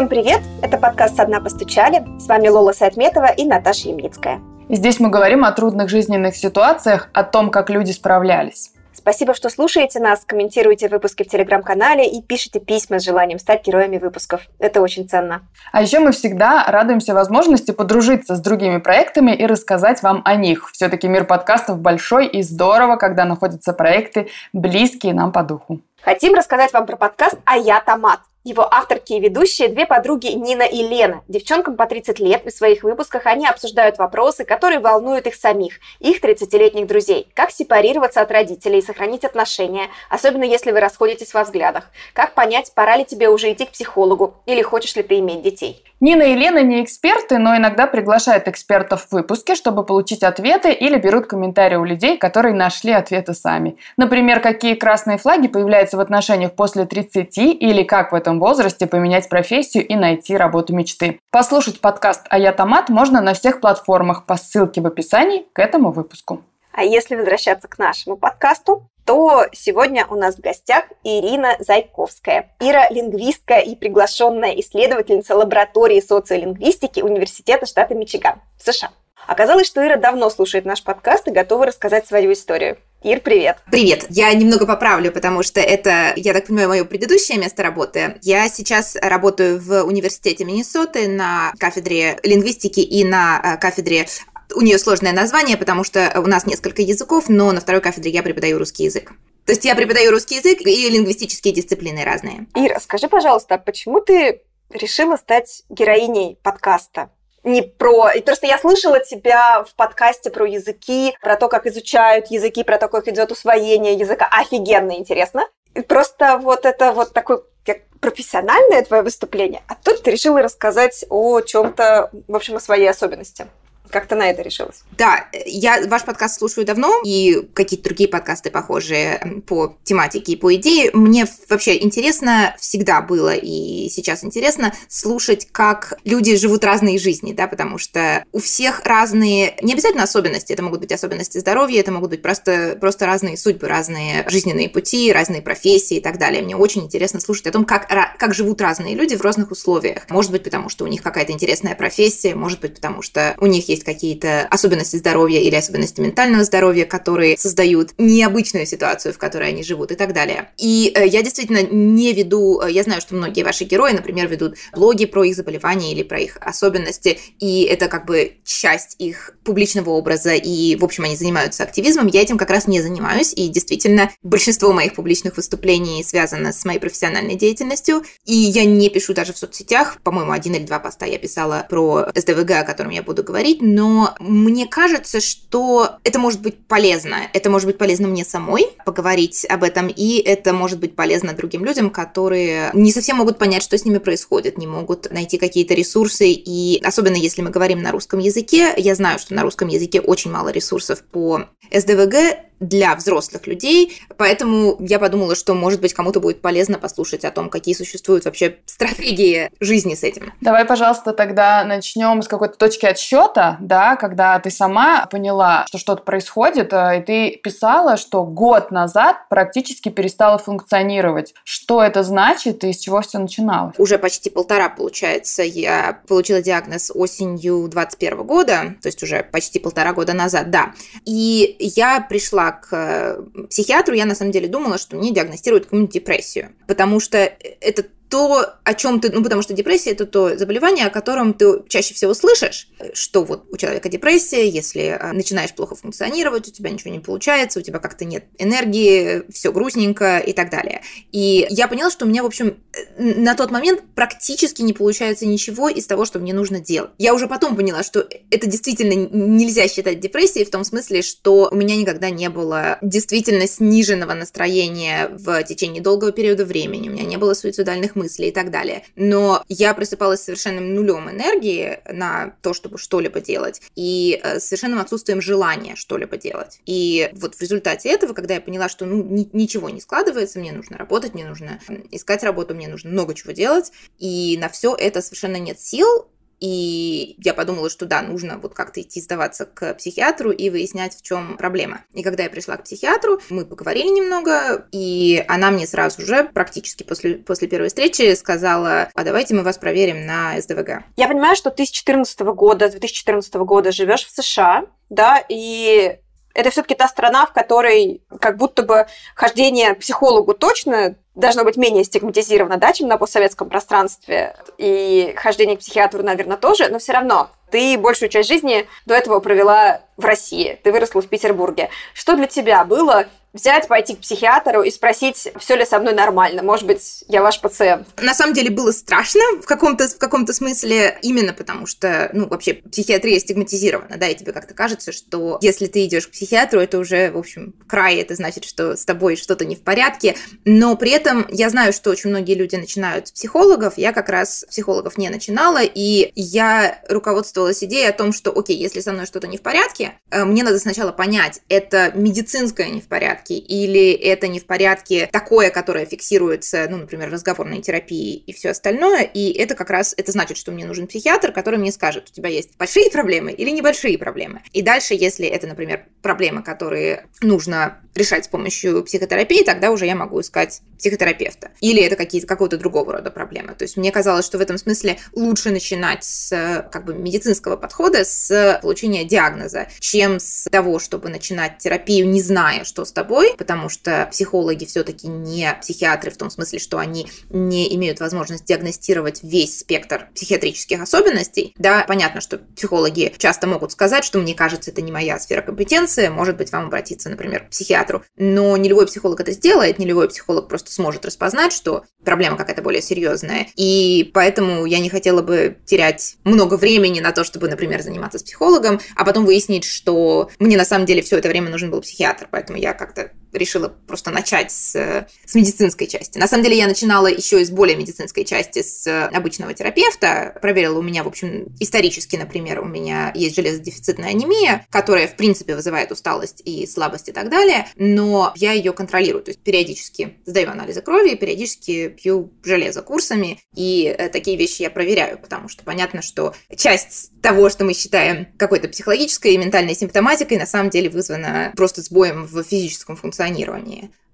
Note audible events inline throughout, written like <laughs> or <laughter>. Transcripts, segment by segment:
Всем привет! Это подкаст «Со дна постучали». С вами Лола Сайтметова и Наташа Ямницкая. Здесь мы говорим о трудных жизненных ситуациях, о том, как люди справлялись. Спасибо, что слушаете нас, комментируете выпуски в Телеграм-канале и пишите письма с желанием стать героями выпусков. Это очень ценно. А еще мы всегда радуемся возможности подружиться с другими проектами и рассказать вам о них. Все-таки мир подкастов большой и здорово, когда находятся проекты, близкие нам по духу. Хотим рассказать вам про подкаст «А я томат». Его авторки и ведущие – две подруги Нина и Лена. Девчонкам по 30 лет, в своих выпусках они обсуждают вопросы, которые волнуют их самих, их 30-летних друзей. Как сепарироваться от родителей и сохранить отношения, особенно если вы расходитесь во взглядах. Как понять, пора ли тебе уже идти к психологу или хочешь ли ты иметь детей. Нина и Лена не эксперты, но иногда приглашают экспертов в выпуске, чтобы получить ответы или берут комментарии у людей, которые нашли ответы сами. Например, какие красные флаги появляются в отношениях после 30 или как в этом возрасте поменять профессию и найти работу мечты. Послушать подкаст «А я томат» можно на всех платформах по ссылке в описании к этому выпуску. А если возвращаться к нашему подкасту, то сегодня у нас в гостях Ирина Зайковская. Ира – лингвистка и приглашенная исследовательница лаборатории социолингвистики Университета штата Мичиган в США. Оказалось, что Ира давно слушает наш подкаст и готова рассказать свою историю. Ир, привет. Привет. Я немного поправлю, потому что это, я так понимаю, мое предыдущее место работы. Я сейчас работаю в университете Миннесоты на кафедре лингвистики и на э, кафедре у нее сложное название, потому что у нас несколько языков, но на второй кафедре я преподаю русский язык. То есть я преподаю русский язык и лингвистические дисциплины разные. Ира, скажи, пожалуйста, почему ты решила стать героиней подкаста? не про... И просто я слышала тебя в подкасте про языки, про то, как изучают языки, про то, как идет усвоение языка. Офигенно интересно. И просто вот это вот такое как профессиональное твое выступление, а тут ты решила рассказать о чем-то, в общем, о своей особенности. Как ты на это решилась? Да, я ваш подкаст слушаю давно, и какие-то другие подкасты похожие по тематике и по идее. Мне вообще интересно, всегда было и сейчас интересно слушать, как люди живут разные жизни, да, потому что у всех разные, не обязательно особенности, это могут быть особенности здоровья, это могут быть просто, просто разные судьбы, разные жизненные пути, разные профессии и так далее. Мне очень интересно слушать о том, как, как живут разные люди в разных условиях. Может быть, потому что у них какая-то интересная профессия, может быть, потому что у них есть есть какие-то особенности здоровья или особенности ментального здоровья, которые создают необычную ситуацию, в которой они живут и так далее. И э, я действительно не веду, э, я знаю, что многие ваши герои, например, ведут блоги про их заболевания или про их особенности, и это как бы часть их публичного образа, и, в общем, они занимаются активизмом. Я этим как раз не занимаюсь, и действительно большинство моих публичных выступлений связано с моей профессиональной деятельностью, и я не пишу даже в соцсетях, по-моему, один или два поста я писала про СДВГ, о котором я буду говорить, но мне кажется, что это может быть полезно. Это может быть полезно мне самой поговорить об этом, и это может быть полезно другим людям, которые не совсем могут понять, что с ними происходит, не могут найти какие-то ресурсы, и особенно если мы говорим на русском языке, я знаю, что на русском языке очень мало ресурсов по СДВГ, для взрослых людей, поэтому я подумала, что, может быть, кому-то будет полезно послушать о том, какие существуют вообще стратегии жизни с этим. Давай, пожалуйста, тогда начнем с какой-то точки отсчета, да, когда ты сама поняла, что что-то происходит, э, и ты писала, что год назад практически перестала функционировать. Что это значит и с чего все начиналось? Уже почти полтора, получается, я получила диагноз осенью 21 года, то есть уже почти полтора года назад, да. И я пришла к э, психиатру, я на самом деле думала, что мне диагностируют какую-нибудь депрессию. Потому что это то, о чем ты, ну, потому что депрессия это то заболевание, о котором ты чаще всего слышишь, что вот у человека депрессия, если а, начинаешь плохо функционировать, у тебя ничего не получается, у тебя как-то нет энергии, все грустненько и так далее. И я поняла, что у меня, в общем, на тот момент практически не получается ничего из того, что мне нужно делать. Я уже потом поняла, что это действительно нельзя считать депрессией в том смысле, что у меня никогда не было действительно сниженного настроения в течение долгого периода времени, у меня не было суицидальных мысли и так далее. Но я просыпалась с совершенным нулем энергии на то, чтобы что-либо делать, и э, совершенным отсутствием желания что-либо делать. И вот в результате этого, когда я поняла, что ну, ни, ничего не складывается, мне нужно работать, мне нужно искать работу, мне нужно много чего делать, и на все это совершенно нет сил, и я подумала, что да, нужно вот как-то идти сдаваться к психиатру и выяснять, в чем проблема. И когда я пришла к психиатру, мы поговорили немного, и она мне сразу же, практически после, после первой встречи, сказала, а давайте мы вас проверим на СДВГ. Я понимаю, что ты с 2014 года, с 2014 года живешь в США, да, и это все-таки та страна, в которой как будто бы хождение психологу точно должно быть менее стигматизировано, да, чем на постсоветском пространстве. И хождение к психиатру, наверное, тоже, но все равно ты большую часть жизни до этого провела в России, ты выросла в Петербурге. Что для тебя было взять, пойти к психиатру и спросить, все ли со мной нормально. Может быть, я ваш пациент. На самом деле было страшно в каком-то в каком-то смысле, именно потому что, ну, вообще психиатрия стигматизирована, да, и тебе как-то кажется, что если ты идешь к психиатру, это уже, в общем, край, это значит, что с тобой что-то не в порядке. Но при этом я знаю, что очень многие люди начинают с психологов, я как раз психологов не начинала, и я руководствовалась идеей о том, что, окей, если со мной что-то не в порядке, э, мне надо сначала понять, это медицинское не в порядке, порядке, или это не в порядке такое, которое фиксируется, ну, например, разговорной терапией и все остальное, и это как раз, это значит, что мне нужен психиатр, который мне скажет, у тебя есть большие проблемы или небольшие проблемы. И дальше, если это, например, проблемы, которые нужно решать с помощью психотерапии, тогда уже я могу искать психотерапевта. Или это какие-то какого-то другого рода проблемы. То есть мне казалось, что в этом смысле лучше начинать с как бы медицинского подхода, с получения диагноза, чем с того, чтобы начинать терапию, не зная, что с тобой, потому что психологи все-таки не психиатры в том смысле, что они не имеют возможность диагностировать весь спектр психиатрических особенностей. Да, понятно, что психологи часто могут сказать, что мне кажется, это не моя сфера компетенции, может быть, вам обратиться, например, к психиатру. Но не любой психолог это сделает, не любой психолог просто сможет распознать, что проблема какая-то более серьезная. И поэтому я не хотела бы терять много времени на то, чтобы, например, заниматься с психологом, а потом выяснить, что мне на самом деле все это время нужен был психиатр. Поэтому я как-то that решила просто начать с, с медицинской части. На самом деле я начинала еще из более медицинской части, с обычного терапевта. Проверила у меня, в общем, исторически, например, у меня есть железодефицитная анемия, которая, в принципе, вызывает усталость и слабость и так далее, но я ее контролирую. То есть периодически сдаю анализы крови, периодически пью железо курсами, и э, такие вещи я проверяю, потому что понятно, что часть того, что мы считаем какой-то психологической и ментальной симптоматикой, на самом деле вызвана просто сбоем в физическом функционировании.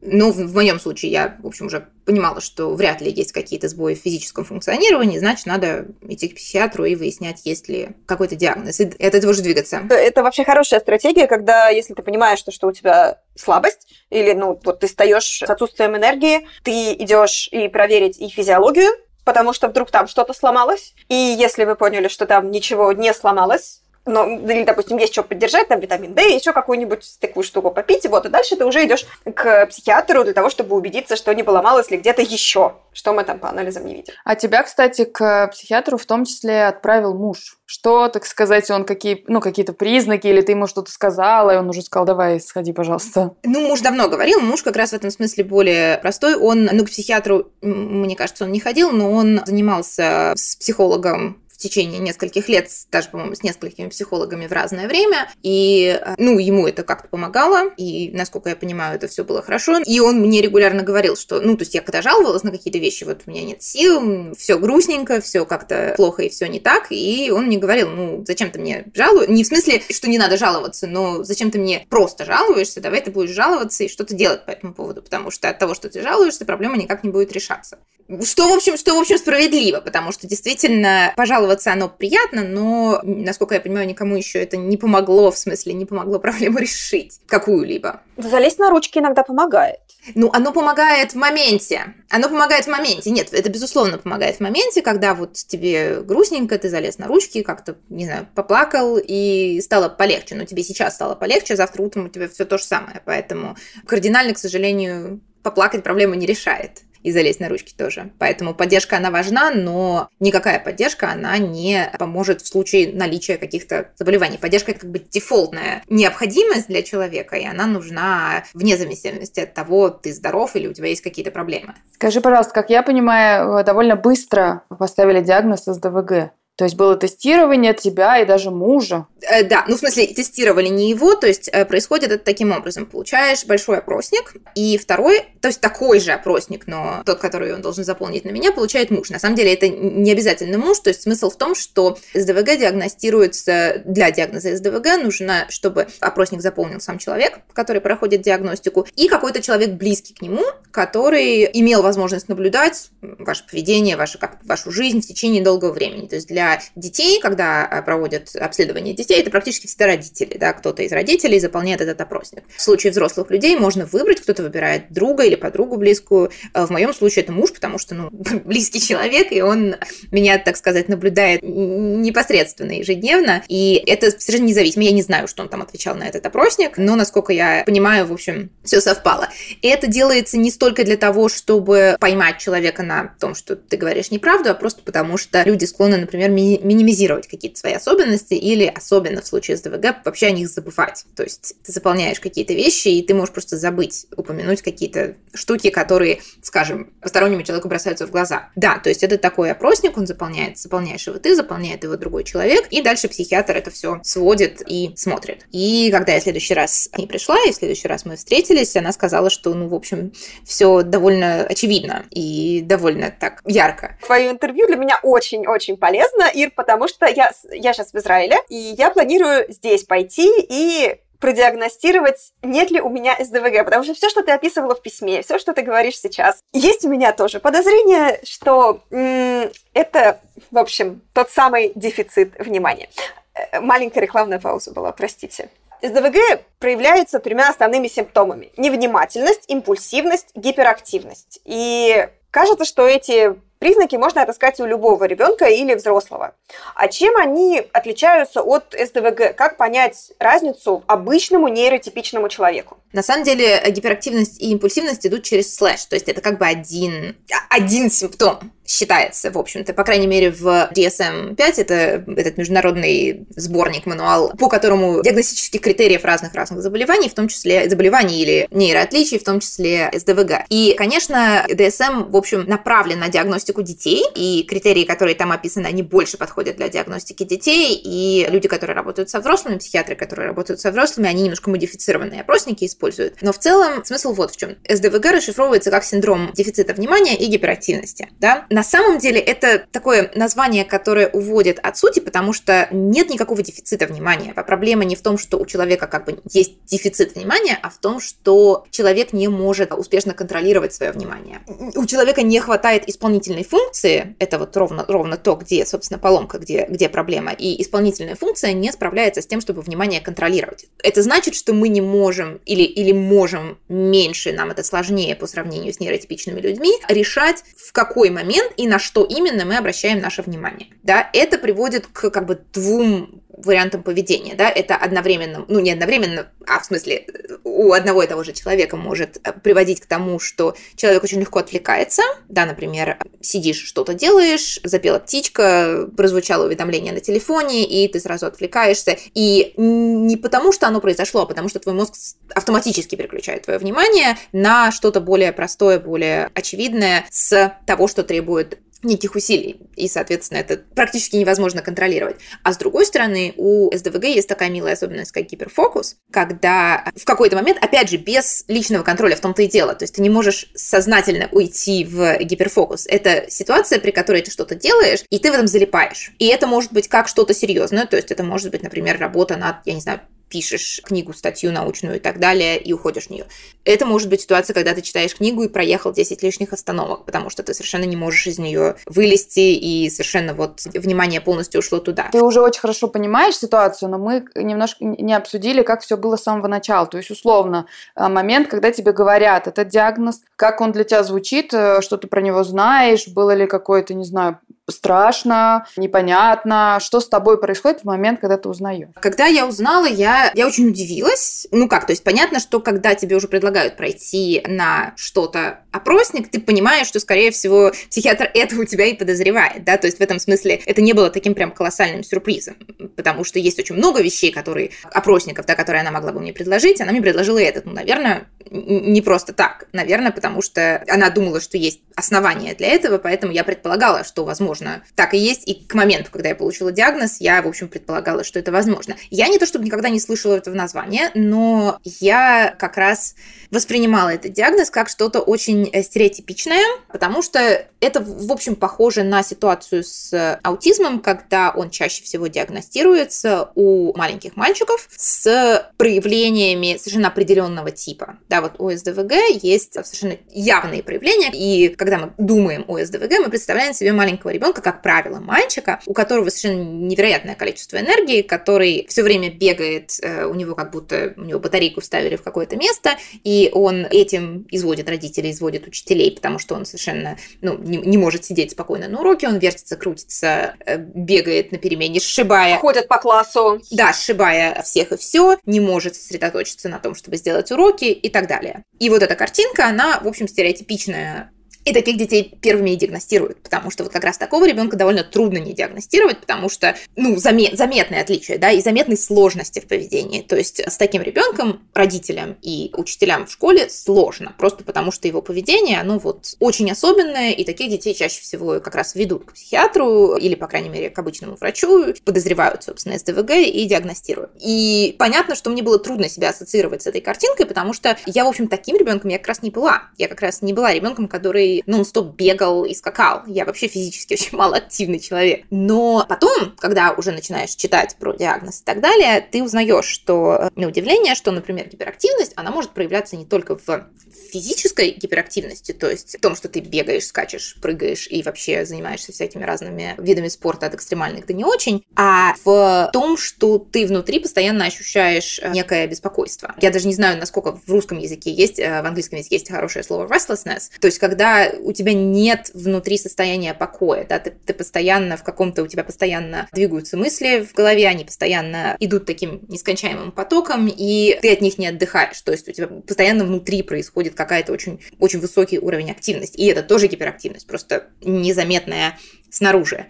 Но в, в моем случае я, в общем, уже понимала, что вряд ли есть какие-то сбои в физическом функционировании, значит, надо идти к психиатру и выяснять, есть ли какой-то диагноз, и от этого же двигаться. Это вообще хорошая стратегия, когда, если ты понимаешь, что, что у тебя слабость, или, ну, вот ты встаешь с отсутствием энергии, ты идешь и проверить и физиологию, потому что вдруг там что-то сломалось, и если вы поняли, что там ничего не сломалось, но, или, допустим, есть что поддержать, там витамин D, еще какую-нибудь такую штуку попить, и вот, и дальше ты уже идешь к психиатру для того, чтобы убедиться, что не поломалось ли где-то еще, что мы там по анализам не видим. А тебя, кстати, к психиатру в том числе отправил муж. Что, так сказать, он какие, ну, какие-то признаки, или ты ему что-то сказала, и он уже сказал, давай, сходи, пожалуйста. Ну, муж давно говорил, муж как раз в этом смысле более простой. Он, ну, к психиатру, мне кажется, он не ходил, но он занимался с психологом в течение нескольких лет, даже, по-моему, с несколькими психологами в разное время. И, э, ну, ему это как-то помогало, и, насколько я понимаю, это все было хорошо. И он мне регулярно говорил, что, ну, то есть я когда жаловалась на какие-то вещи, вот у меня нет сил, все грустненько, все как-то плохо и все не так, и он мне говорил, ну, зачем ты мне жалуешь? Не в смысле, что не надо жаловаться, но зачем ты мне просто жалуешься, давай ты будешь жаловаться и что-то делать по этому поводу, потому что от того, что ты жалуешься, проблема никак не будет решаться. Что, в общем, что, в общем, справедливо, потому что действительно пожаловаться оно приятно, но, насколько я понимаю, никому еще это не помогло, в смысле, не помогло проблему решить какую-либо. Залезть на ручки иногда помогает. Ну, оно помогает в моменте. Оно помогает в моменте. Нет, это безусловно помогает в моменте, когда вот тебе грустненько, ты залез на ручки, как-то, не знаю, поплакал и стало полегче. Но тебе сейчас стало полегче, завтра утром у тебя все то же самое. Поэтому кардинально, к сожалению, поплакать проблему не решает и залезть на ручки тоже. Поэтому поддержка, она важна, но никакая поддержка, она не поможет в случае наличия каких-то заболеваний. Поддержка – это как бы дефолтная необходимость для человека, и она нужна вне зависимости от того, ты здоров или у тебя есть какие-то проблемы. Скажи, пожалуйста, как я понимаю, довольно быстро поставили диагноз СДВГ. То есть было тестирование тебя и даже мужа. Э, да, ну в смысле тестировали не его, то есть э, происходит это таким образом. Получаешь большой опросник, и второй, то есть такой же опросник, но тот, который он должен заполнить на меня, получает муж. На самом деле это не обязательно муж, то есть смысл в том, что СДВГ диагностируется, для диагноза СДВГ нужно, чтобы опросник заполнил сам человек, который проходит диагностику, и какой-то человек близкий к нему, который имел возможность наблюдать ваше поведение, ваше, как, вашу жизнь в течение долгого времени. То есть для детей, когда а, проводят обследование детей, это практически всегда родители, да, кто-то из родителей заполняет этот опросник. В случае взрослых людей можно выбрать, кто-то выбирает друга или подругу близкую. А в моем случае это муж, потому что, ну, <laughs> близкий человек, и он меня, так сказать, наблюдает непосредственно ежедневно, и это совершенно независимо. Я не знаю, что он там отвечал на этот опросник, но, насколько я понимаю, в общем, все совпало. И это делается не столько для того, чтобы поймать человека на том, что ты говоришь неправду, а просто потому что люди склонны, например, ми- минимизировать какие-то свои особенности или, особенно в случае с ДВГ, вообще о них забывать. То есть ты заполняешь какие-то вещи, и ты можешь просто забыть упомянуть какие-то штуки, которые, скажем, постороннему человеку бросаются в глаза. Да, то есть это такой опросник, он заполняет, заполняешь его ты, заполняет его другой человек, и дальше психиатр это все сводит и смотрит. И когда я в следующий раз к ней пришла, и в следующий раз мы встретились, она сказала, что, ну, в общем, все довольно очевидно и довольно так ярко. Твое интервью для меня очень-очень полезно, Ир, потому что я, я сейчас в Израиле, и я планирую здесь пойти и продиагностировать, нет ли у меня СДВГ, потому что все, что ты описывала в письме, все, что ты говоришь сейчас, есть у меня тоже подозрение, что м- это, в общем, тот самый дефицит внимания. Э, маленькая рекламная пауза была, простите. СДВГ проявляется тремя основными симптомами. Невнимательность, импульсивность, гиперактивность. И кажется, что эти признаки можно отыскать у любого ребенка или взрослого. А чем они отличаются от СДВГ? Как понять разницу обычному нейротипичному человеку? На самом деле гиперактивность и импульсивность идут через слэш, то есть это как бы один, один симптом считается, в общем-то, по крайней мере, в DSM-5, это этот международный сборник, мануал, по которому диагностических критериев разных-разных заболеваний, в том числе заболеваний или нейроотличий, в том числе СДВГ. И, конечно, DSM, в общем, направлен на диагностику детей, и критерии, которые там описаны, они больше подходят для диагностики детей, и люди, которые работают со взрослыми, психиатры, которые работают со взрослыми, они немножко модифицированные опросники используют. Но в целом смысл вот в чем. СДВГ расшифровывается как синдром дефицита внимания и гиперактивности. Да? На самом деле это такое название, которое уводит от сути, потому что нет никакого дефицита внимания. А проблема не в том, что у человека как бы есть дефицит внимания, а в том, что человек не может успешно контролировать свое внимание. У человека не хватает исполнительной функции, это вот ровно, ровно то, где, собственно, поломка, где, где проблема, и исполнительная функция не справляется с тем, чтобы внимание контролировать. Это значит, что мы не можем или, или можем меньше, нам это сложнее по сравнению с нейротипичными людьми, решать, в какой момент и на что именно мы обращаем наше внимание. Да, это приводит к как бы двум вариантам поведения, да, это одновременно, ну не одновременно, а в смысле у одного и того же человека может э, приводить к тому, что человек очень легко отвлекается, да, например, сидишь, что-то делаешь, запела птичка, прозвучало уведомление на телефоне, и ты сразу отвлекаешься, и не потому, что оно произошло, а потому что твой мозг автоматически переключает твое внимание на что-то более простое, более очевидное с того, что требует неких усилий, и, соответственно, это практически невозможно контролировать. А с другой стороны, у СДВГ есть такая милая особенность, как гиперфокус, когда в какой-то момент, опять же, без личного контроля в том-то и дело, то есть ты не можешь сознательно уйти в гиперфокус. Это ситуация, при которой ты что-то делаешь, и ты в этом залипаешь. И это может быть как что-то серьезное, то есть это может быть, например, работа над, я не знаю, пишешь книгу, статью научную и так далее, и уходишь в нее. Это может быть ситуация, когда ты читаешь книгу и проехал 10 лишних остановок, потому что ты совершенно не можешь из нее вылезти, и совершенно вот внимание полностью ушло туда. Ты уже очень хорошо понимаешь ситуацию, но мы немножко не обсудили, как все было с самого начала. То есть, условно, э, момент, когда тебе говорят этот диагноз, как он для тебя звучит, э, что ты про него знаешь, было ли какое-то, не знаю, страшно, непонятно, что с тобой происходит в момент, когда ты узнаешь. Когда я узнала, я, я очень удивилась. Ну как, то есть понятно, что когда тебе уже предлагают пройти на что-то опросник, ты понимаешь, что, скорее всего, психиатр это у тебя и подозревает, да, то есть в этом смысле это не было таким прям колоссальным сюрпризом, потому что есть очень много вещей, которые, опросников, да, которые она могла бы мне предложить, она мне предложила этот, ну, наверное, не просто так. Наверное, потому что она думала, что есть основания для этого, поэтому я предполагала, что, возможно, так и есть. И к моменту, когда я получила диагноз, я, в общем, предполагала, что это возможно. Я не то чтобы никогда не слышала этого названия, но я как раз воспринимала этот диагноз как что-то очень э, стереотипичное, потому что это, в общем, похоже на ситуацию с аутизмом, когда он чаще всего диагностируется у маленьких мальчиков с проявлениями совершенно определенного типа. Да, вот у СДВГ есть совершенно явные проявления, и когда мы думаем о СДВГ, мы представляем себе маленького ребенка, как правило, мальчика, у которого совершенно невероятное количество энергии, который все время бегает, э, у него как будто у него батарейку вставили в какое-то место, и он этим изводит родителей, изводит учителей, потому что он совершенно ну, не, не может сидеть спокойно на уроке, он вертится, крутится, э, бегает на перемене, сшибая. Ходит по классу. Да, сшибая всех и все, не может сосредоточиться на том, чтобы сделать уроки и так далее. И вот эта картинка, она, в общем, стереотипичная и таких детей первыми и диагностируют, потому что вот как раз такого ребенка довольно трудно не диагностировать, потому что, ну, замет, заметные отличия, да, и заметные сложности в поведении. То есть с таким ребенком родителям и учителям в школе сложно, просто потому что его поведение, оно вот очень особенное, и таких детей чаще всего как раз ведут к психиатру или, по крайней мере, к обычному врачу, подозревают, собственно, СДВГ и диагностируют. И понятно, что мне было трудно себя ассоциировать с этой картинкой, потому что я, в общем, таким ребенком я как раз не была. Я как раз не была ребенком, который нон-стоп бегал и скакал. Я вообще физически <laughs> очень малоактивный человек. Но потом, когда уже начинаешь читать про диагноз и так далее, ты узнаешь, что, на удивление, что, например, гиперактивность, она может проявляться не только в физической гиперактивности, то есть в том, что ты бегаешь, скачешь, прыгаешь и вообще занимаешься всякими разными видами спорта от экстремальных до не очень, а в том, что ты внутри постоянно ощущаешь э, некое беспокойство. Я даже не знаю, насколько в русском языке есть, э, в английском языке есть хорошее слово restlessness, то есть когда у тебя нет внутри состояния покоя, да, ты, ты постоянно в каком-то, у тебя постоянно двигаются мысли в голове, они постоянно идут таким нескончаемым потоком, и ты от них не отдыхаешь, то есть у тебя постоянно внутри происходит какая-то очень, очень высокий уровень активности, и это тоже гиперактивность, просто незаметная снаружи.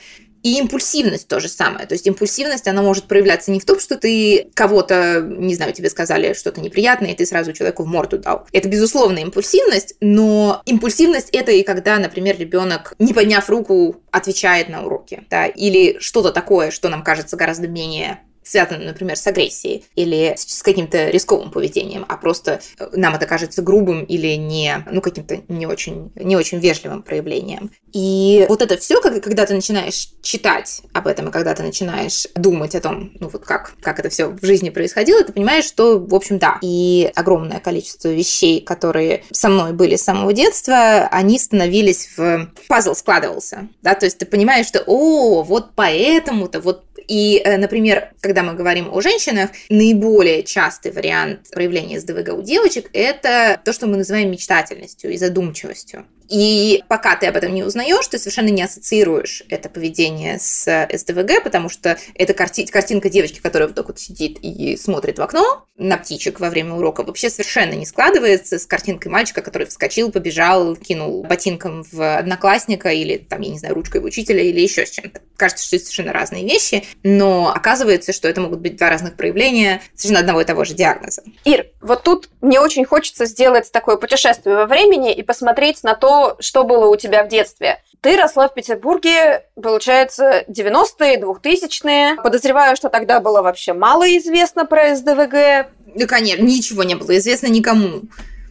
И импульсивность то же самое. То есть импульсивность, она может проявляться не в том, что ты кого-то, не знаю, тебе сказали что-то неприятное, и ты сразу человеку в морду дал. Это, безусловно, импульсивность, но импульсивность это и когда, например, ребенок, не подняв руку, отвечает на уроки, да, или что-то такое, что нам кажется гораздо менее связано, например, с агрессией или с каким-то рисковым поведением, а просто э, нам это кажется грубым или не, ну, каким-то не очень, не очень вежливым проявлением. И вот это все, когда ты начинаешь читать об этом, и когда ты начинаешь думать о том, ну, вот как, как это все в жизни происходило, ты понимаешь, что, в общем, да, и огромное количество вещей, которые со мной были с самого детства, они становились в... Пазл складывался, да, то есть ты понимаешь, что, о, вот поэтому-то, вот и, э, например, когда мы говорим о женщинах, наиболее частый вариант проявления СДВГ у девочек – это то, что мы называем мечтательностью и задумчивостью. И пока ты об этом не узнаешь, ты совершенно не ассоциируешь это поведение с СДВГ, потому что это карти- картинка девочки, которая вот так вот сидит и смотрит в окно на птичек во время урока, вообще совершенно не складывается с картинкой мальчика, который вскочил, побежал, кинул ботинком в одноклассника или, там, я не знаю, ручкой в учителя или еще с чем-то. Кажется, что это совершенно разные вещи, но оказывается, что это могут быть два разных проявления совершенно одного и того же диагноза. Ир, вот тут мне очень хочется сделать такое путешествие во времени и посмотреть на то, что было у тебя в детстве. Ты росла в Петербурге, получается, 90-е, 2000-е. Подозреваю, что тогда было вообще мало известно про СДВГ. Да, конечно, ничего не было известно никому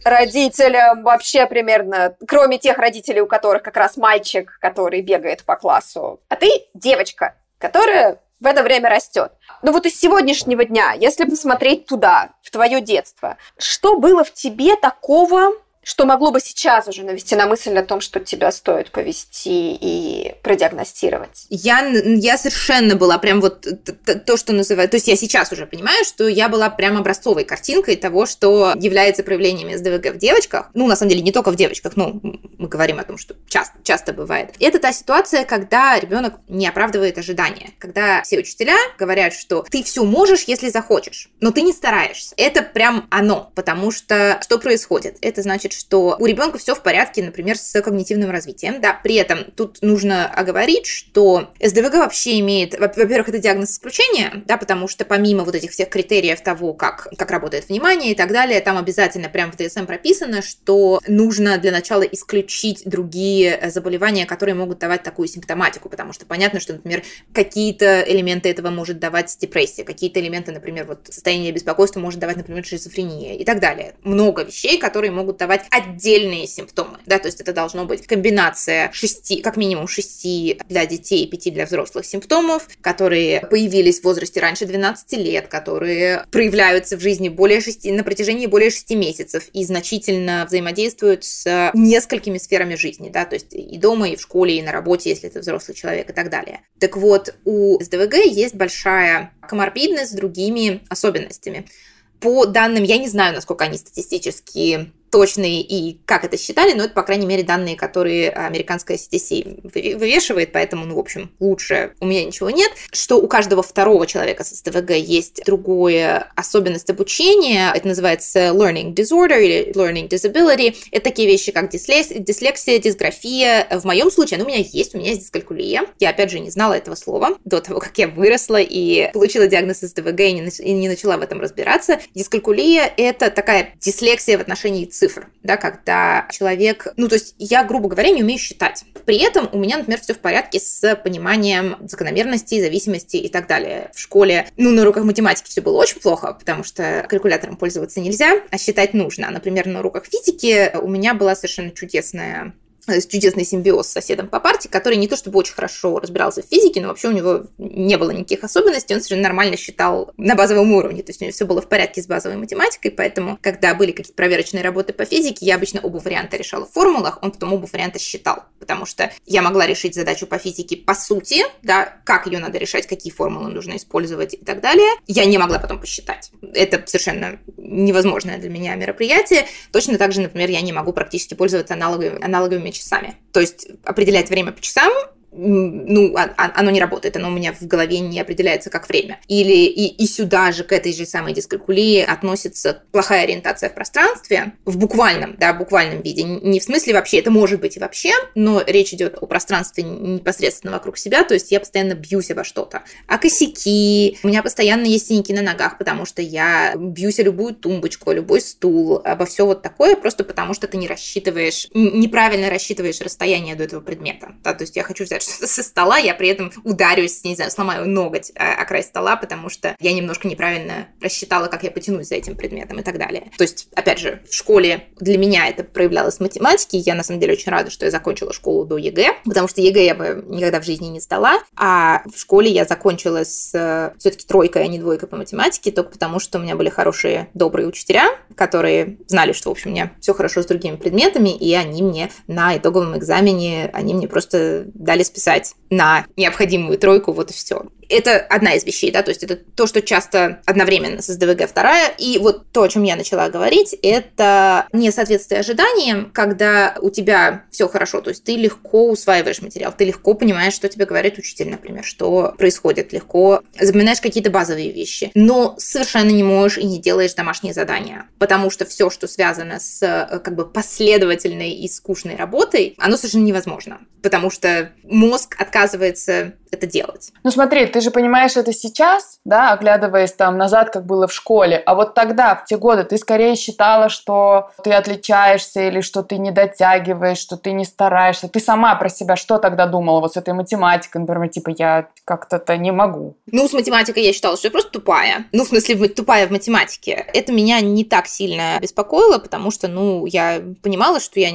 родителям вообще примерно, кроме тех родителей, у которых как раз мальчик, который бегает по классу, а ты девочка, которая в это время растет. Ну вот из сегодняшнего дня, если посмотреть туда, в твое детство, что было в тебе такого, что могло бы сейчас уже навести на мысль о том, что тебя стоит повести и продиагностировать? Я, я совершенно была прям вот то, что называют... То есть я сейчас уже понимаю, что я была прям образцовой картинкой того, что является проявлением СДВГ в девочках. Ну, на самом деле, не только в девочках, но мы говорим о том, что часто, часто бывает. Это та ситуация, когда ребенок не оправдывает ожидания. Когда все учителя говорят, что ты все можешь, если захочешь, но ты не стараешься. Это прям оно, потому что что происходит? Это значит, что у ребенка все в порядке, например, с когнитивным развитием. Да, при этом тут нужно оговорить, что СДВГ вообще имеет, во-первых, это диагноз исключения, да, потому что помимо вот этих всех критериев того, как, как работает внимание и так далее, там обязательно прямо в ДСМ прописано, что нужно для начала исключить другие заболевания, которые могут давать такую симптоматику, потому что понятно, что, например, какие-то элементы этого может давать депрессия, какие-то элементы, например, вот состояние беспокойства может давать, например, шизофрения и так далее. Много вещей, которые могут давать отдельные симптомы, да, то есть это должно быть комбинация шести, как минимум шести для детей и пяти для взрослых симптомов, которые появились в возрасте раньше 12 лет, которые проявляются в жизни более 6, на протяжении более 6 месяцев и значительно взаимодействуют с несколькими сферами жизни, да, то есть и дома, и в школе, и на работе, если это взрослый человек и так далее. Так вот, у СДВГ есть большая коморбидность с другими особенностями. По данным, я не знаю, насколько они статистически точные и как это считали, но это, по крайней мере, данные, которые американская CDC вывешивает, поэтому, ну, в общем, лучше у меня ничего нет, что у каждого второго человека с СТВГ есть другое особенность обучения, это называется learning disorder или learning disability, это такие вещи, как дислексия, дисграфия, в моем случае, ну, у меня есть, у меня есть дискалькулия, я, опять же, не знала этого слова до того, как я выросла и получила диагноз СТВГ и и не начала в этом разбираться. Дискалькулия – это такая дислексия в отношении цифр, да, когда человек, ну, то есть я, грубо говоря, не умею считать. При этом у меня, например, все в порядке с пониманием закономерностей, зависимостей и так далее. В школе, ну, на уроках математики все было очень плохо, потому что калькулятором пользоваться нельзя, а считать нужно. Например, на уроках физики у меня была совершенно чудесная чудесный симбиоз с соседом по парте, который не то чтобы очень хорошо разбирался в физике, но вообще у него не было никаких особенностей, он совершенно нормально считал на базовом уровне, то есть у него все было в порядке с базовой математикой, поэтому, когда были какие-то проверочные работы по физике, я обычно оба варианта решала в формулах, он потом оба варианта считал, потому что я могла решить задачу по физике по сути, да, как ее надо решать, какие формулы нужно использовать и так далее, я не могла потом посчитать. Это совершенно невозможное для меня мероприятие. Точно так же, например, я не могу практически пользоваться аналоговыми, аналоговыми часами. То есть определять время по часам ну, а, а, оно не работает, оно у меня в голове не определяется как время. Или и, и сюда же, к этой же самой дискалькулии относится плохая ориентация в пространстве, в буквальном, да, буквальном виде. Не в смысле вообще, это может быть и вообще, но речь идет о пространстве непосредственно вокруг себя, то есть я постоянно бьюсь обо что-то. А косяки, у меня постоянно есть синяки на ногах, потому что я бьюсь о любую тумбочку, о любой стул, обо все вот такое, просто потому что ты не рассчитываешь, неправильно рассчитываешь расстояние до этого предмета. Да, то есть я хочу взять что-то со стола, я при этом ударюсь, не знаю, сломаю ноготь о, о край стола, потому что я немножко неправильно рассчитала, как я потянусь за этим предметом и так далее. То есть, опять же, в школе для меня это проявлялось в математике, я на самом деле очень рада, что я закончила школу до ЕГЭ, потому что ЕГЭ я бы никогда в жизни не сдала, а в школе я закончила с э, все-таки тройкой, а не двойкой по математике, только потому что у меня были хорошие, добрые учителя, которые знали, что, в общем, у меня все хорошо с другими предметами, и они мне на итоговом экзамене, они мне просто дали списать на необходимую тройку, вот и все. Это одна из вещей, да, то есть это то, что часто одновременно с СДВГ вторая. И вот то, о чем я начала говорить, это несоответствие ожиданиям, когда у тебя все хорошо, то есть ты легко усваиваешь материал, ты легко понимаешь, что тебе говорит учитель, например, что происходит, легко запоминаешь какие-то базовые вещи, но совершенно не можешь и не делаешь домашние задания, потому что все, что связано с э, как бы последовательной и скучной работой, оно совершенно невозможно, потому что мозг отказывается это делать. Ну смотри, ты же понимаешь это сейчас, да, оглядываясь там назад, как было в школе, а вот тогда, в те годы, ты скорее считала, что ты отличаешься или что ты не дотягиваешь, что ты не стараешься. Ты сама про себя что тогда думала вот с этой математикой, например, типа я как-то-то не могу? Ну, с математикой я считала, что я просто тупая. Ну, в смысле, тупая в математике. Это меня не так сильно беспокоило, потому что, ну, я понимала, что я,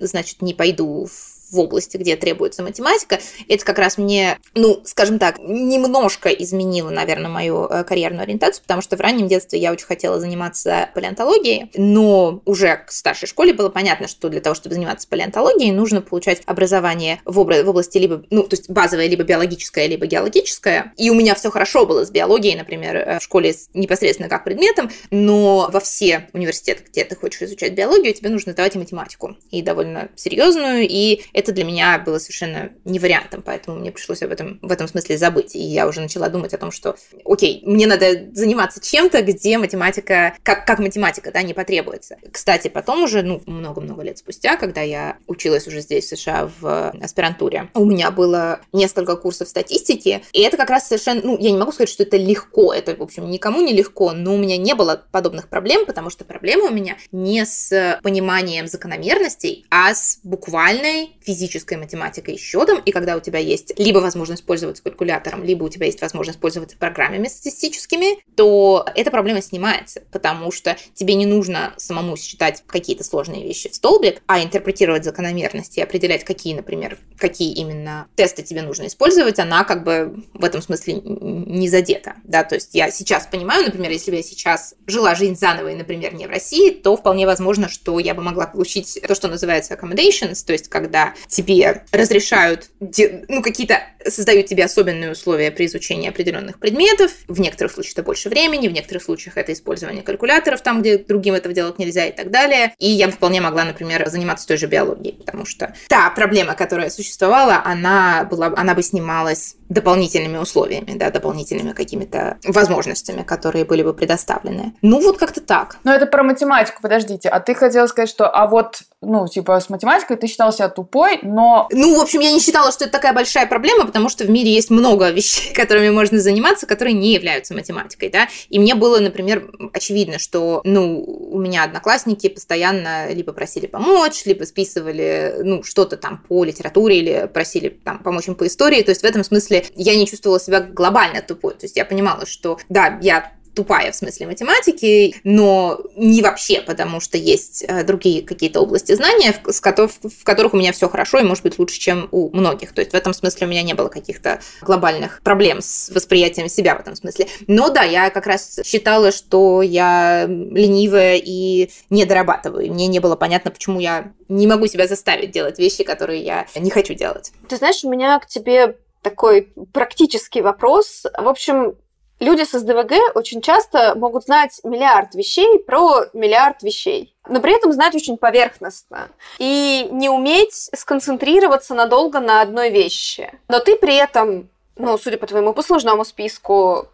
значит, не пойду в в области, где требуется математика. Это как раз мне, ну, скажем так, немножко изменило, наверное, мою э, карьерную ориентацию, потому что в раннем детстве я очень хотела заниматься палеонтологией, но уже к старшей школе было понятно, что для того, чтобы заниматься палеонтологией, нужно получать образование в, в области либо, ну, то есть базовое, либо биологическое, либо геологическое. И у меня все хорошо было с биологией, например, э, в школе непосредственно как предметом, но во все университеты, где ты хочешь изучать биологию, тебе нужно сдавать и математику, и довольно серьезную, и это для меня было совершенно не вариантом, поэтому мне пришлось об этом в этом смысле забыть. И я уже начала думать о том, что, окей, мне надо заниматься чем-то, где математика, как, как математика, да, не потребуется. Кстати, потом уже, ну, много-много лет спустя, когда я училась уже здесь, в США, в аспирантуре, у меня было несколько курсов статистики, и это как раз совершенно, ну, я не могу сказать, что это легко, это, в общем, никому не легко, но у меня не было подобных проблем, потому что проблемы у меня не с пониманием закономерностей, а с буквальной физической математикой и счетом, и когда у тебя есть либо возможность пользоваться калькулятором, либо у тебя есть возможность пользоваться программами статистическими, то эта проблема снимается, потому что тебе не нужно самому считать какие-то сложные вещи в столбик, а интерпретировать закономерности и определять, какие, например, какие именно тесты тебе нужно использовать, она как бы в этом смысле не задета, да, то есть я сейчас понимаю, например, если бы я сейчас жила жизнь заново и, например, не в России, то вполне возможно, что я бы могла получить то, что называется accommodations, то есть когда тебе разрешают, ну, какие-то создают тебе особенные условия при изучении определенных предметов, в некоторых случаях это больше времени, в некоторых случаях это использование калькуляторов там, где другим этого делать нельзя и так далее. И я вполне могла, например, заниматься той же биологией, потому что та проблема, которая существовала, она, была, она бы снималась дополнительными условиями, да, дополнительными какими-то возможностями, которые были бы предоставлены. Ну, вот как-то так. Но это про математику, подождите. А ты хотела сказать, что, а вот, ну, типа, с математикой ты считал себя тупой, но... Ну, в общем, я не считала, что это такая большая проблема, потому что в мире есть много вещей, <laughs> которыми можно заниматься, которые не являются математикой, да. И мне было, например, очевидно, что, ну, у меня одноклассники постоянно либо просили помочь, либо списывали, ну, что-то там по литературе или просили там помочь им по истории. То есть в этом смысле я не чувствовала себя глобально тупой. То есть я понимала, что да, я тупая в смысле математики, но не вообще, потому что есть э, другие какие-то области знания, в, которых, у меня все хорошо и, может быть, лучше, чем у многих. То есть в этом смысле у меня не было каких-то глобальных проблем с восприятием себя в этом смысле. Но да, я как раз считала, что я ленивая и не дорабатываю. Мне не было понятно, почему я не могу себя заставить делать вещи, которые я не хочу делать. Ты знаешь, у меня к тебе такой практический вопрос. В общем, люди с СДВГ очень часто могут знать миллиард вещей про миллиард вещей, но при этом знать очень поверхностно и не уметь сконцентрироваться надолго на одной вещи. Но ты при этом, ну, судя по твоему послужному списку,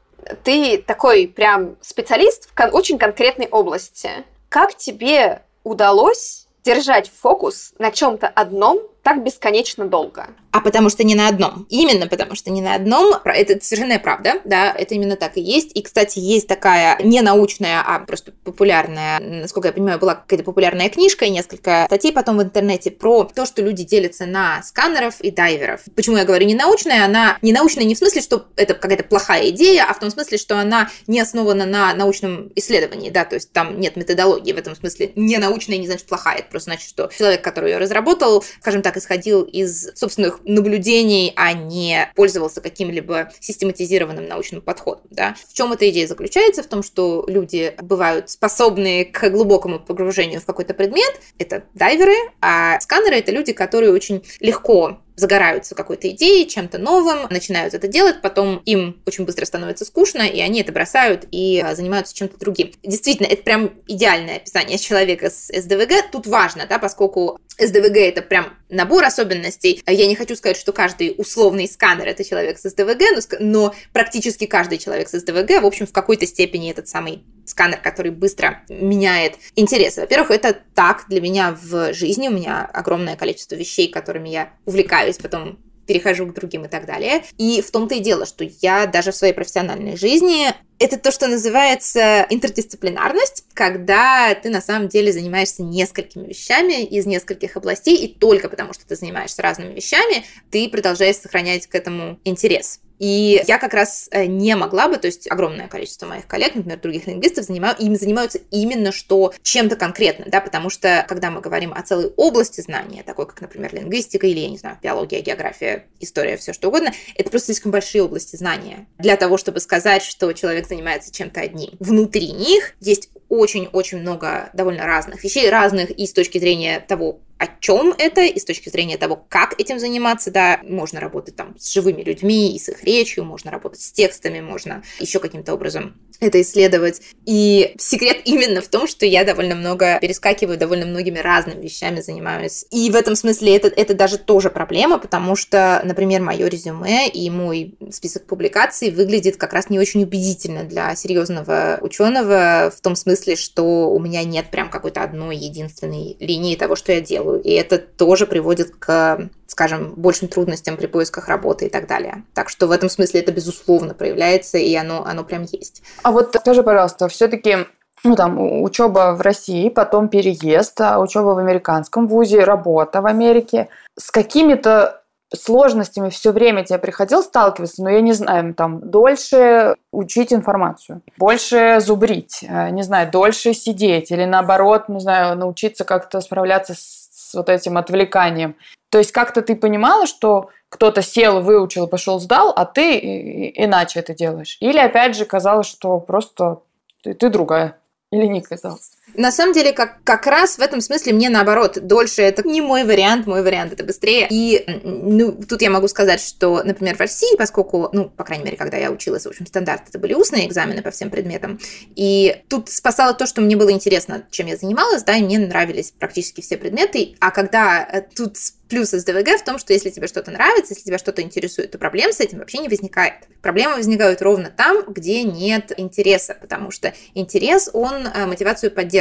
ты такой прям специалист в очень конкретной области. Как тебе удалось держать фокус на чем-то одном так бесконечно долго? А потому что не на одном. Именно потому что не на одном. Это совершенно правда, да, это именно так и есть. И, кстати, есть такая не научная, а просто популярная, насколько я понимаю, была какая-то популярная книжка и несколько статей потом в интернете про то, что люди делятся на сканеров и дайверов. Почему я говорю не научная? Она не научная не в смысле, что это какая-то плохая идея, а в том смысле, что она не основана на научном исследовании, да, то есть там нет методологии в этом смысле. Не научная не значит плохая, это просто значит, что человек, который ее разработал, скажем так, исходил из собственных наблюдений, а не пользовался каким-либо систематизированным научным подходом. Да? В чем эта идея заключается? В том, что люди бывают способны к глубокому погружению в какой-то предмет. Это дайверы, а сканеры — это люди, которые очень легко загораются какой-то идеей, чем-то новым, начинают это делать, потом им очень быстро становится скучно, и они это бросают и а, занимаются чем-то другим. Действительно, это прям идеальное описание человека с СДВГ. Тут важно, да, поскольку СДВГ это прям набор особенностей. Я не хочу сказать, что каждый условный сканер это человек с СДВГ, но, но практически каждый человек с СДВГ, в общем, в какой-то степени этот самый сканер, который быстро меняет интересы. Во-первых, это так для меня в жизни. У меня огромное количество вещей, которыми я увлекаюсь, потом перехожу к другим и так далее. И в том-то и дело, что я даже в своей профессиональной жизни это то, что называется интердисциплинарность, когда ты на самом деле занимаешься несколькими вещами из нескольких областей, и только потому, что ты занимаешься разными вещами, ты продолжаешь сохранять к этому интерес. И я как раз э, не могла бы, то есть огромное количество моих коллег, например, других лингвистов, занимаю, им занимаются именно что чем-то конкретным, да, потому что когда мы говорим о целой области знания, такой как, например, лингвистика или, я не знаю, биология, география, история, все что угодно, это просто слишком большие области знания для того, чтобы сказать, что человек занимается чем-то одним. Внутри них есть очень-очень много довольно разных вещей, разных и с точки зрения того, о чем это, и с точки зрения того, как этим заниматься, да, можно работать там с живыми людьми и с их речью, можно работать с текстами, можно еще каким-то образом это исследовать. И секрет именно в том, что я довольно много перескакиваю, довольно многими разными вещами занимаюсь. И в этом смысле это, это даже тоже проблема, потому что, например, мое резюме и мой список публикаций выглядит как раз не очень убедительно для серьезного ученого в том смысле, что у меня нет прям какой-то одной единственной линии того, что я делаю. И это тоже приводит к скажем, большим трудностям при поисках работы и так далее. Так что в этом смысле это, безусловно, проявляется, и оно, оно прям есть. А вот скажи, пожалуйста, все-таки ну, там, учеба в России, потом переезд, а учеба в американском вузе, работа в Америке. С какими-то сложностями все время тебе приходил сталкиваться, но я не знаю, там, дольше учить информацию, больше зубрить, э, не знаю, дольше сидеть или наоборот, не знаю, научиться как-то справляться с, с вот этим отвлеканием. То есть как-то ты понимала, что кто-то сел, выучил, пошел, сдал, а ты иначе это делаешь? Или опять же казалось, что просто ты, ты другая? Или не казалось? На самом деле, как, как раз в этом смысле мне наоборот, дольше это не мой вариант, мой вариант это быстрее. И ну, тут я могу сказать, что, например, в России, поскольку, ну, по крайней мере, когда я училась, в общем, стандарт, это были устные экзамены по всем предметам, и тут спасало то, что мне было интересно, чем я занималась, да, и мне нравились практически все предметы, а когда э, тут плюс СДВГ в том, что если тебе что-то нравится, если тебя что-то интересует, то проблем с этим вообще не возникает. Проблемы возникают ровно там, где нет интереса, потому что интерес, он э, мотивацию поддерживает.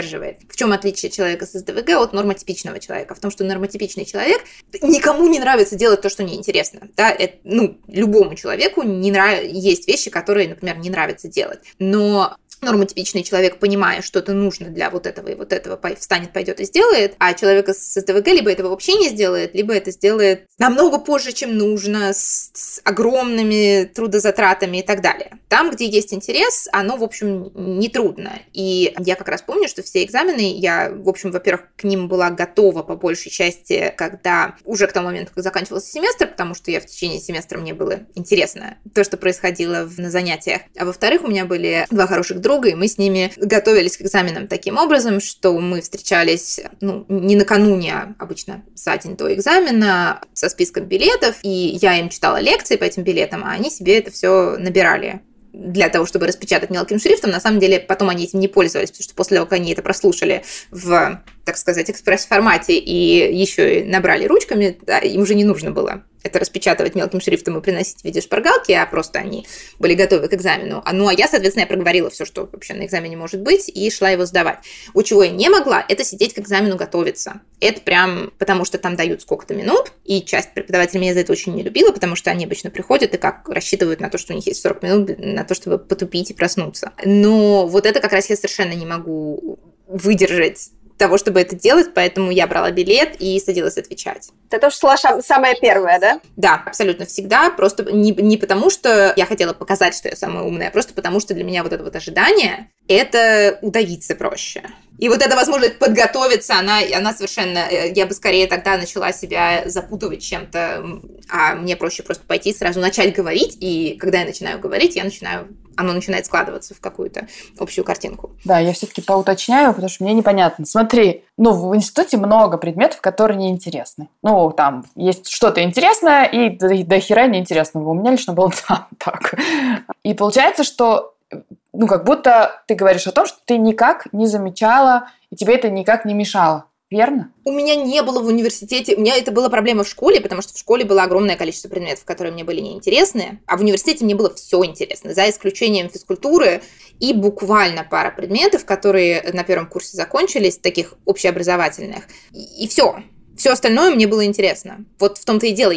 В чем отличие человека с СДВГ от нормотипичного человека? В том, что нормотипичный человек никому не нравится делать то, что неинтересно. Да? Это, ну, любому человеку не нрав... есть вещи, которые, например, не нравится делать. Но нормотипичный человек, понимая, что это нужно для вот этого и вот этого, встанет, пойдет и сделает, а человек с СДВГ либо этого вообще не сделает, либо это сделает намного позже, чем нужно, с, с огромными трудозатратами и так далее. Там, где есть интерес, оно, в общем, не трудно. И я как раз помню, что все экзамены, я, в общем, во-первых, к ним была готова по большей части, когда уже к тому моменту, как заканчивался семестр, потому что я в течение семестра мне было интересно то, что происходило на занятиях. А во-вторых, у меня были два хороших друга, и мы с ними готовились к экзаменам таким образом, что мы встречались, ну, не накануне, а обычно за день до экзамена со списком билетов, и я им читала лекции по этим билетам, а они себе это все набирали для того, чтобы распечатать мелким шрифтом. На самом деле, потом они этим не пользовались, потому что после того, как они это прослушали в, так сказать, экспресс-формате и еще и набрали ручками, да, им уже не нужно было это распечатывать мелким шрифтом и приносить в виде шпаргалки, а просто они были готовы к экзамену. А, ну, а я, соответственно, я проговорила все, что вообще на экзамене может быть, и шла его сдавать. У чего я не могла, это сидеть к экзамену готовиться. Это прям потому, что там дают сколько-то минут, и часть преподавателей меня за это очень не любила, потому что они обычно приходят и как рассчитывают на то, что у них есть 40 минут на то, чтобы потупить и проснуться. Но вот это как раз я совершенно не могу выдержать того, чтобы это делать, поэтому я брала билет и садилась отвечать. Ты тоже шла самая первая, да? Да, абсолютно всегда. Просто не, не потому, что я хотела показать, что я самая умная, а просто потому, что для меня вот это вот ожидание – это удавиться проще. И вот эта возможность подготовиться, она, она совершенно... Э, я бы скорее тогда начала себя запутывать чем-то, а мне проще просто пойти сразу начать говорить, и когда я начинаю говорить, я начинаю оно начинает складываться в какую-то общую картинку. Да, я все-таки поуточняю, потому что мне непонятно. Смотри, ну, в институте много предметов, которые неинтересны. Ну, там есть что-то интересное и до, до хера неинтересного. У меня лично было <laughs> там так. И получается, что ну, как будто ты говоришь о том, что ты никак не замечала, и тебе это никак не мешало. Верно? У меня не было в университете, у меня это была проблема в школе, потому что в школе было огромное количество предметов, которые мне были неинтересны, а в университете мне было все интересно, за исключением физкультуры и буквально пара предметов, которые на первом курсе закончились, таких общеобразовательных, и, и все. Все остальное мне было интересно. Вот в том-то и дело,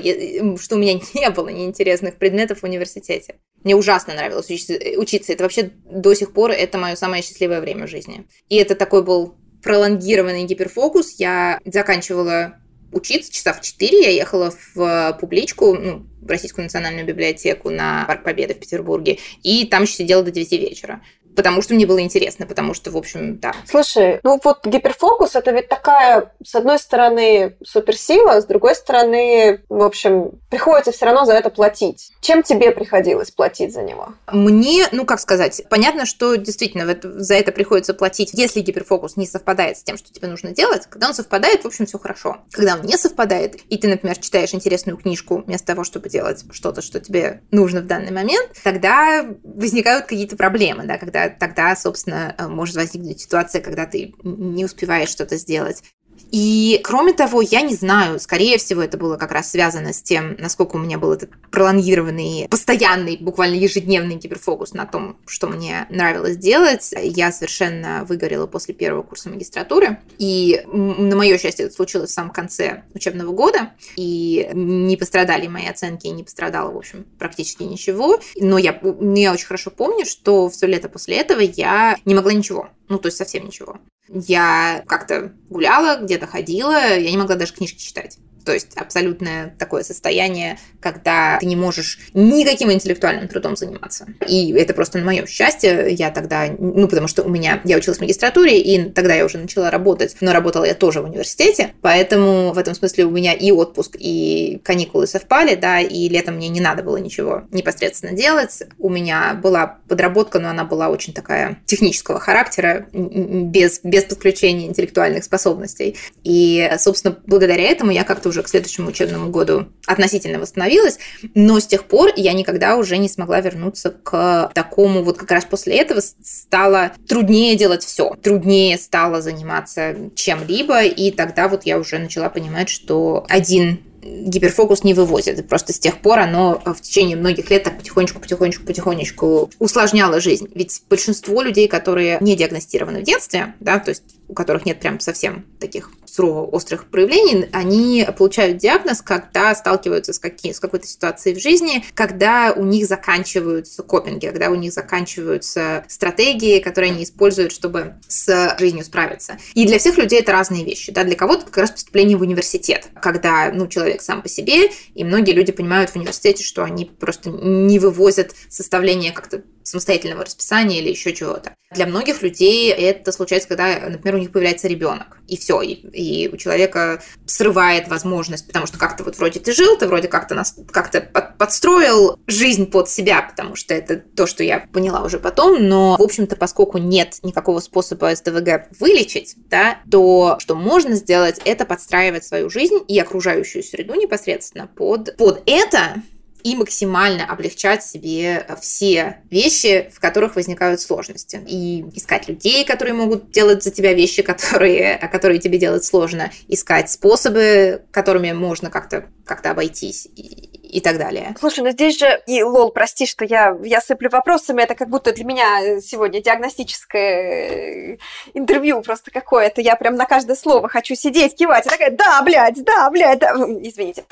что у меня <laughs> не было неинтересных предметов в университете. Мне ужасно нравилось учиться. Это вообще до сих пор это мое самое счастливое время в жизни. И это такой был пролонгированный гиперфокус. Я заканчивала учиться часа в 4, я ехала в публичку, ну, в Российскую национальную библиотеку на Парк Победы в Петербурге, и там еще сидела до 9 вечера. Потому что мне было интересно, потому что, в общем, да. Слушай, ну вот гиперфокус это ведь такая, с одной стороны, суперсила, с другой стороны, в общем, приходится все равно за это платить. Чем тебе приходилось платить за него? Мне, ну как сказать, понятно, что действительно за это приходится платить, если гиперфокус не совпадает с тем, что тебе нужно делать. Когда он совпадает, в общем, все хорошо. Когда он не совпадает, и ты, например, читаешь интересную книжку вместо того, чтобы делать что-то, что тебе нужно в данный момент, тогда возникают какие-то проблемы, да, когда тогда, собственно, э, может возникнуть ситуация, когда ты не успеваешь что-то сделать. И, кроме того, я не знаю, скорее всего, это было как раз связано с тем, насколько у меня был этот пролонгированный, постоянный, буквально ежедневный гиперфокус на том, что мне нравилось делать. Я совершенно выгорела после первого курса магистратуры. И, на мое счастье, это случилось в самом конце учебного года. И не пострадали мои оценки, не пострадало, в общем, практически ничего. Но я, я очень хорошо помню, что все лето после этого я не могла ничего. Ну, то есть совсем ничего. Я как-то гуляла, где-то ходила, я не могла даже книжки читать. То есть абсолютное такое состояние, когда ты не можешь никаким интеллектуальным трудом заниматься. И это просто на мое счастье. Я тогда, ну, потому что у меня, я училась в магистратуре, и тогда я уже начала работать, но работала я тоже в университете, поэтому в этом смысле у меня и отпуск, и каникулы совпали, да, и летом мне не надо было ничего непосредственно делать. У меня была подработка, но она была очень такая технического характера, без, без подключения интеллектуальных способностей. И, собственно, благодаря этому я как-то уже к следующему учебному году относительно восстановилась, но с тех пор я никогда уже не смогла вернуться к такому, вот как раз после этого стало труднее делать все, труднее стало заниматься чем-либо, и тогда вот я уже начала понимать, что один гиперфокус не вывозит. Просто с тех пор оно в течение многих лет так потихонечку, потихонечку, потихонечку усложняло жизнь. Ведь большинство людей, которые не диагностированы в детстве, да, то есть у которых нет прям совсем таких сурово острых проявлений, они получают диагноз, когда сталкиваются с, какие, с какой-то ситуацией в жизни, когда у них заканчиваются копинги, когда у них заканчиваются стратегии, которые они используют, чтобы с жизнью справиться. И для всех людей это разные вещи. Да? Для кого-то как раз поступление в университет, когда ну, человек сам по себе, и многие люди понимают в университете, что они просто не вывозят составление как-то самостоятельного расписания или еще чего-то. Для многих людей это случается, когда, например, них появляется ребенок, и все, и, и у человека срывает возможность, потому что как-то вот вроде ты жил, ты вроде как-то нас как-то под, подстроил жизнь под себя, потому что это то, что я поняла уже потом, но, в общем-то, поскольку нет никакого способа СДВГ вылечить, да, то что можно сделать, это подстраивать свою жизнь и окружающую среду непосредственно под, под это, и максимально облегчать себе э, все вещи, в которых возникают сложности. И искать людей, которые могут делать за тебя вещи, <laughs> которые, которые тебе делать сложно. Искать способы, которыми можно как-то как обойтись. И, так далее. Слушай, ну здесь же, и лол, прости, что я, я сыплю вопросами, это как будто для меня сегодня диагностическое э, интервью просто какое-то, я прям на каждое слово хочу сидеть, кивать, и такая, да, блядь, да, блядь, да, извините.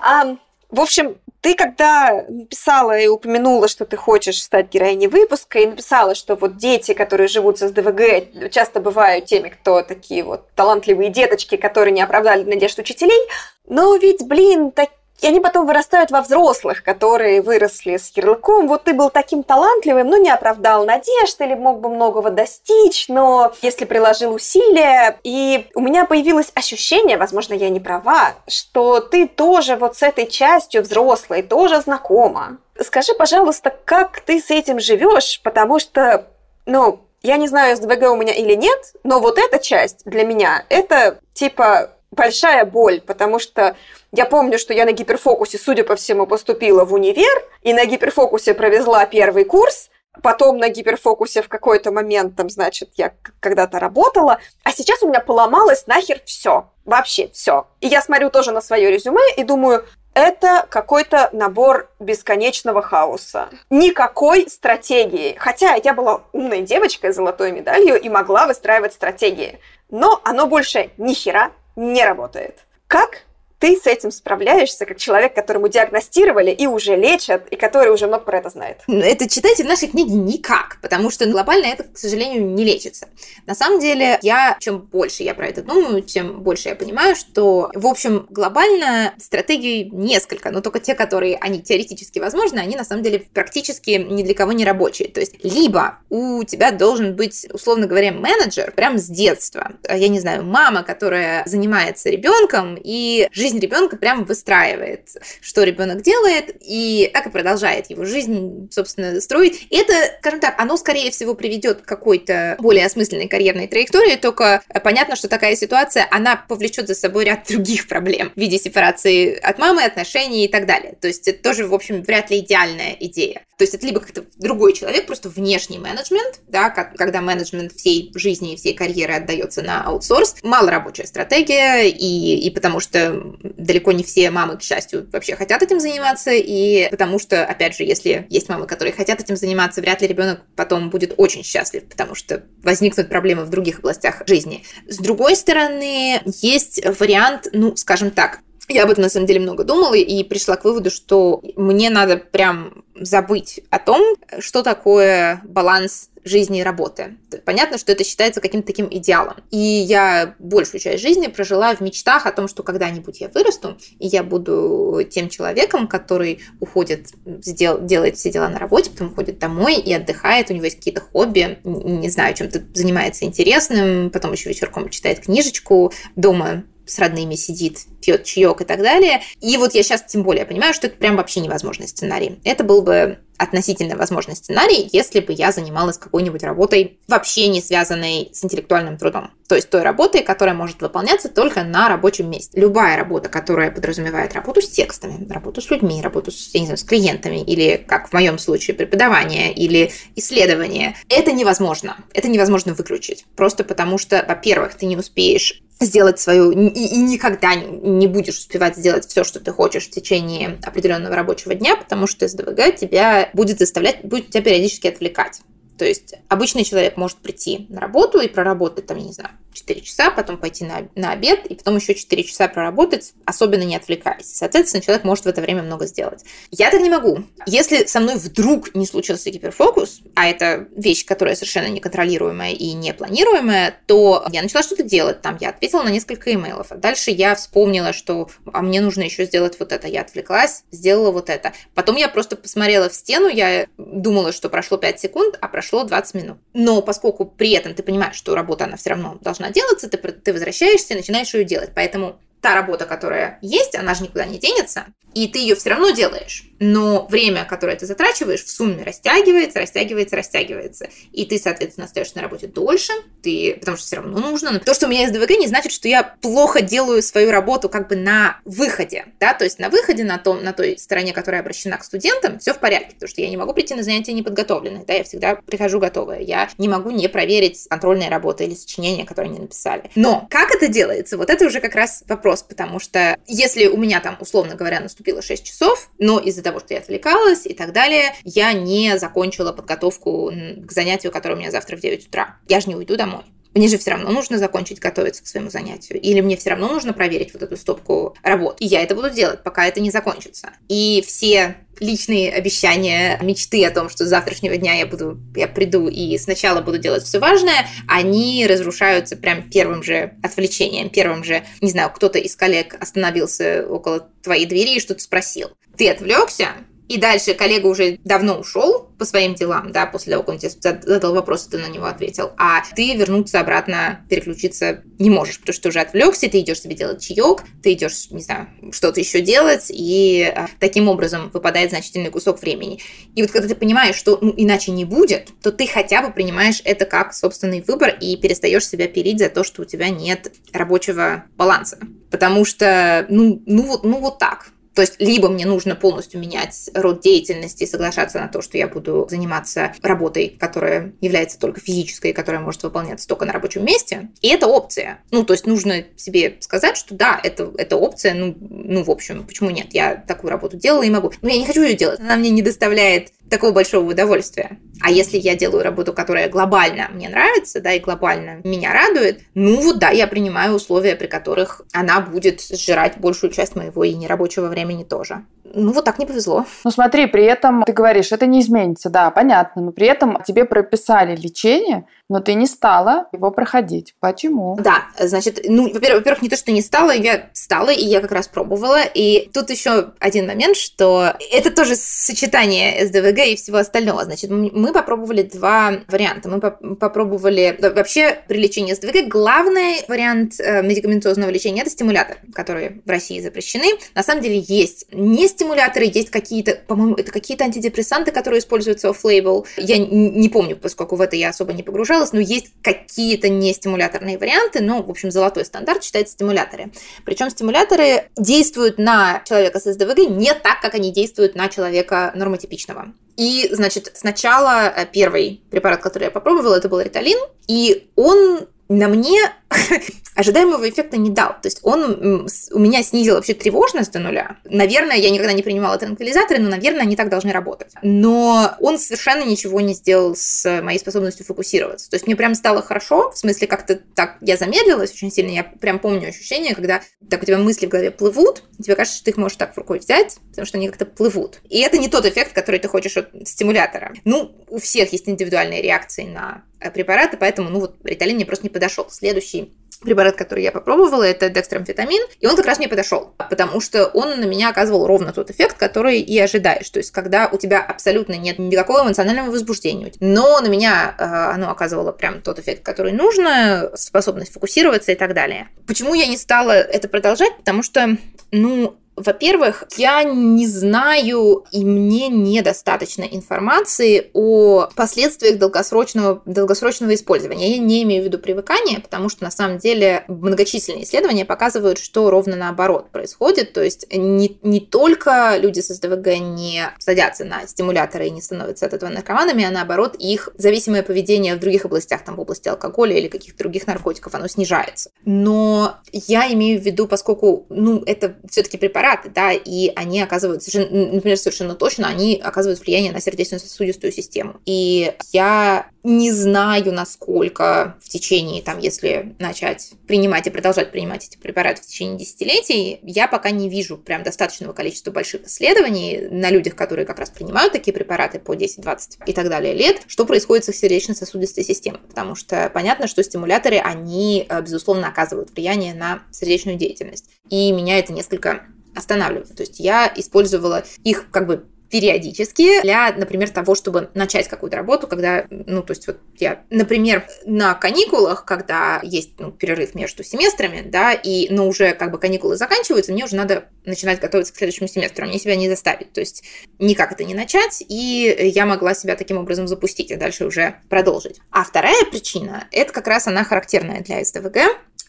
А, в общем, ты когда написала и упомянула, что ты хочешь стать героиней выпуска, и написала, что вот дети, которые живут с СДВГ, часто бывают теми, кто такие вот талантливые деточки, которые не оправдали надежд учителей, но ведь, блин, такие и они потом вырастают во взрослых, которые выросли с ярлыком. Вот ты был таким талантливым, но не оправдал надежд или мог бы многого достичь, но если приложил усилия. И у меня появилось ощущение, возможно, я не права, что ты тоже вот с этой частью взрослой тоже знакома. Скажи, пожалуйста, как ты с этим живешь, потому что, ну, я не знаю, СДВГ у меня или нет, но вот эта часть для меня, это типа большая боль, потому что я помню, что я на гиперфокусе, судя по всему, поступила в универ, и на гиперфокусе провезла первый курс, потом на гиперфокусе в какой-то момент, там, значит, я когда-то работала, а сейчас у меня поломалось нахер все, вообще все. И я смотрю тоже на свое резюме и думаю, это какой-то набор бесконечного хаоса. Никакой стратегии. Хотя я была умной девочкой с золотой медалью и могла выстраивать стратегии. Но оно больше ни хера не работает. Как ты с этим справляешься, как человек, которому диагностировали и уже лечат, и который уже много про это знает? Это читайте в нашей книге никак, потому что глобально это, к сожалению, не лечится. На самом деле, я, чем больше я про это думаю, тем больше я понимаю, что, в общем, глобально стратегий несколько, но только те, которые, они теоретически возможны, они на самом деле практически ни для кого не рабочие. То есть, либо у тебя должен быть, условно говоря, менеджер прям с детства. Я не знаю, мама, которая занимается ребенком, и жизнь ребенка прям выстраивает, что ребенок делает, и так и продолжает его жизнь, собственно, строить. И это, скажем так, оно, скорее всего, приведет к какой-то более осмысленной карьерной траектории, только понятно, что такая ситуация, она повлечет за собой ряд <laughs> других проблем в виде сепарации от мамы, отношений и так далее. То есть это тоже, в общем, вряд ли идеальная идея. То есть это либо как-то другой человек, просто внешний менеджмент, да, когда менеджмент всей жизни и всей карьеры отдается на аутсорс. Мало рабочая стратегия, и, и потому что далеко не все мамы, к счастью, вообще хотят этим заниматься, и потому что, опять же, если есть мамы, которые хотят этим заниматься, вряд ли ребенок потом будет очень счастлив, потому что возникнут проблемы в других областях жизни. С другой стороны, есть вариант, ну, скажем так, я об этом на самом деле много думала и пришла к выводу, что мне надо прям забыть о том, что такое баланс жизни и работы. Понятно, что это считается каким-то таким идеалом. И я большую часть жизни прожила в мечтах о том, что когда-нибудь я вырасту, и я буду тем человеком, который уходит, сдел, делает все дела на работе, потом уходит домой и отдыхает, у него есть какие-то хобби, не знаю, чем-то занимается интересным, потом еще вечерком читает книжечку, дома с родными сидит, пьет чаек и так далее. И вот я сейчас тем более понимаю, что это прям вообще невозможный сценарий. Это был бы относительно возможный сценарий, если бы я занималась какой-нибудь работой вообще не связанной с интеллектуальным трудом. То есть той работой, которая может выполняться только на рабочем месте. Любая работа, которая подразумевает работу с текстами, работу с людьми, работу с, я не знаю, с клиентами, или, как в моем случае, преподавание или исследование, это невозможно. Это невозможно выключить. Просто потому что, во-первых, ты не успеешь сделать свою и, и никогда не будешь успевать сделать все, что ты хочешь в течение определенного рабочего дня, потому что СДВГ тебя будет заставлять, будет тебя периодически отвлекать. То есть обычный человек может прийти на работу и проработать там, я не знаю, 4 часа, потом пойти на, на обед, и потом еще 4 часа проработать, особенно не отвлекаясь. Соответственно, человек может в это время много сделать. Я так не могу. Если со мной вдруг не случился гиперфокус, а это вещь, которая совершенно неконтролируемая и непланируемая, то я начала что-то делать. Там я ответила на несколько имейлов. А дальше я вспомнила, что а мне нужно еще сделать вот это. Я отвлеклась, сделала вот это. Потом я просто посмотрела в стену, я думала, что прошло 5 секунд, а прошло 20 минут. Но поскольку при этом ты понимаешь, что работа, она все равно должна должна делаться, ты, ты возвращаешься и начинаешь ее делать. Поэтому та работа, которая есть, она же никуда не денется, и ты ее все равно делаешь. Но время, которое ты затрачиваешь, в сумме растягивается, растягивается, растягивается. И ты, соответственно, остаешься на работе дольше, ты, потому что все равно нужно. Но то, что у меня есть ДВГ, не значит, что я плохо делаю свою работу как бы на выходе. Да? То есть на выходе, на, том, на той стороне, которая обращена к студентам, все в порядке, потому что я не могу прийти на занятия неподготовленной. Да? Я всегда прихожу готовая. Я не могу не проверить контрольные работы или сочинения, которые они написали. Но как это делается? Вот это уже как раз вопрос, потому что если у меня там, условно говоря, наступило 6 часов, но из-за того, что я отвлекалась и так далее, я не закончила подготовку к занятию, которое у меня завтра в 9 утра. Я же не уйду домой. Мне же все равно нужно закончить готовиться к своему занятию. Или мне все равно нужно проверить вот эту стопку работ. И я это буду делать, пока это не закончится. И все личные обещания, мечты о том, что с завтрашнего дня я буду, я приду и сначала буду делать все важное, они разрушаются прям первым же отвлечением, первым же, не знаю, кто-то из коллег остановился около твоей двери и что-то спросил. Ты отвлекся, и дальше коллега уже давно ушел по своим делам, да, после того, как он тебе задал вопрос, ты на него ответил, а ты вернуться обратно, переключиться не можешь, потому что ты уже отвлекся, ты идешь себе делать чаек, ты идешь, не знаю, что-то еще делать, и а, таким образом выпадает значительный кусок времени. И вот когда ты понимаешь, что ну, иначе не будет, то ты хотя бы принимаешь это как собственный выбор и перестаешь себя пилить за то, что у тебя нет рабочего баланса. Потому что, ну, ну, вот, ну вот так. То есть либо мне нужно полностью менять род деятельности и соглашаться на то, что я буду заниматься работой, которая является только физической, которая может выполняться только на рабочем месте. И это опция. Ну, то есть нужно себе сказать, что да, это, это опция, ну, ну, в общем, почему нет? Я такую работу делала и могу. Но я не хочу ее делать. Она мне не доставляет такого большого удовольствия. А если я делаю работу, которая глобально мне нравится, да, и глобально меня радует, ну вот да, я принимаю условия, при которых она будет сжирать большую часть моего и нерабочего времени тоже. Ну, вот так не повезло. Ну, смотри, при этом ты говоришь, это не изменится, да, понятно, но при этом тебе прописали лечение, но ты не стала его проходить. Почему? Да, значит, ну, во-первых, во-первых, не то, что не стала, я стала, и я как раз пробовала. И тут еще один момент, что это тоже сочетание СДВГ и всего остального. Значит, мы попробовали два варианта. Мы попробовали... Вообще, при лечении СДВГ главный вариант э, медикаментозного лечения – это стимуляторы, которые в России запрещены. На самом деле есть не стимуляторы, есть какие-то, по-моему, это какие-то антидепрессанты, которые используются off-label. Я не помню, поскольку в это я особо не погружалась, но есть какие-то не стимуляторные варианты, но, в общем, золотой стандарт считается стимуляторы. Причем стимуляторы действуют на человека с СДВГ не так, как они действуют на человека нормотипичного. И, значит, сначала э, первый препарат, который я попробовала, это был риталин, и он на мне <laughs> ожидаемого эффекта не дал. То есть он у меня снизил вообще тревожность до нуля. Наверное, я никогда не принимала транквилизаторы, но, наверное, они так должны работать. Но он совершенно ничего не сделал с моей способностью фокусироваться. То есть мне прям стало хорошо, в смысле как-то так я замедлилась очень сильно. Я прям помню ощущение, когда так у тебя мысли в голове плывут, и тебе кажется, что ты их можешь так в рукой взять, потому что они как-то плывут. И это не тот эффект, который ты хочешь от стимулятора. Ну, у всех есть индивидуальные реакции на препараты, поэтому, ну вот, риталин мне просто не подошел. Следующий препарат, который я попробовала, это декстромфетамин, и он как раз мне подошел, потому что он на меня оказывал ровно тот эффект, который и ожидаешь. То есть, когда у тебя абсолютно нет никакого эмоционального возбуждения, но на меня э, оно оказывало прям тот эффект, который нужно, способность фокусироваться и так далее. Почему я не стала это продолжать? Потому что, ну, во-первых, я не знаю, и мне недостаточно информации о последствиях долгосрочного, долгосрочного использования. Я не имею в виду привыкание, потому что на самом деле многочисленные исследования показывают, что ровно наоборот происходит. То есть не, не только люди с СДВГ не садятся на стимуляторы и не становятся от этого наркоманами, а наоборот их зависимое поведение в других областях, там в области алкоголя или каких-то других наркотиков, оно снижается. Но я имею в виду, поскольку ну, это все-таки препарат, препараты, да, и они оказывают, например, совершенно точно, они оказывают влияние на сердечно-сосудистую систему. И я не знаю, насколько в течение, там, если начать принимать и продолжать принимать эти препараты в течение десятилетий, я пока не вижу прям достаточного количества больших исследований на людях, которые как раз принимают такие препараты по 10, 20 и так далее лет, что происходит с их сердечно-сосудистой системой. Потому что понятно, что стимуляторы, они, э, безусловно, оказывают влияние на сердечную деятельность. И меня это несколько останавливает. То есть я использовала их как бы периодически для, например, того, чтобы начать какую-то работу, когда, ну, то есть вот я, например, на каникулах, когда есть ну, перерыв между семестрами, да, и, но уже как бы каникулы заканчиваются, мне уже надо начинать готовиться к следующему семестру, мне себя не заставить, то есть никак это не начать, и я могла себя таким образом запустить, и дальше уже продолжить. А вторая причина, это как раз она характерная для СДВГ,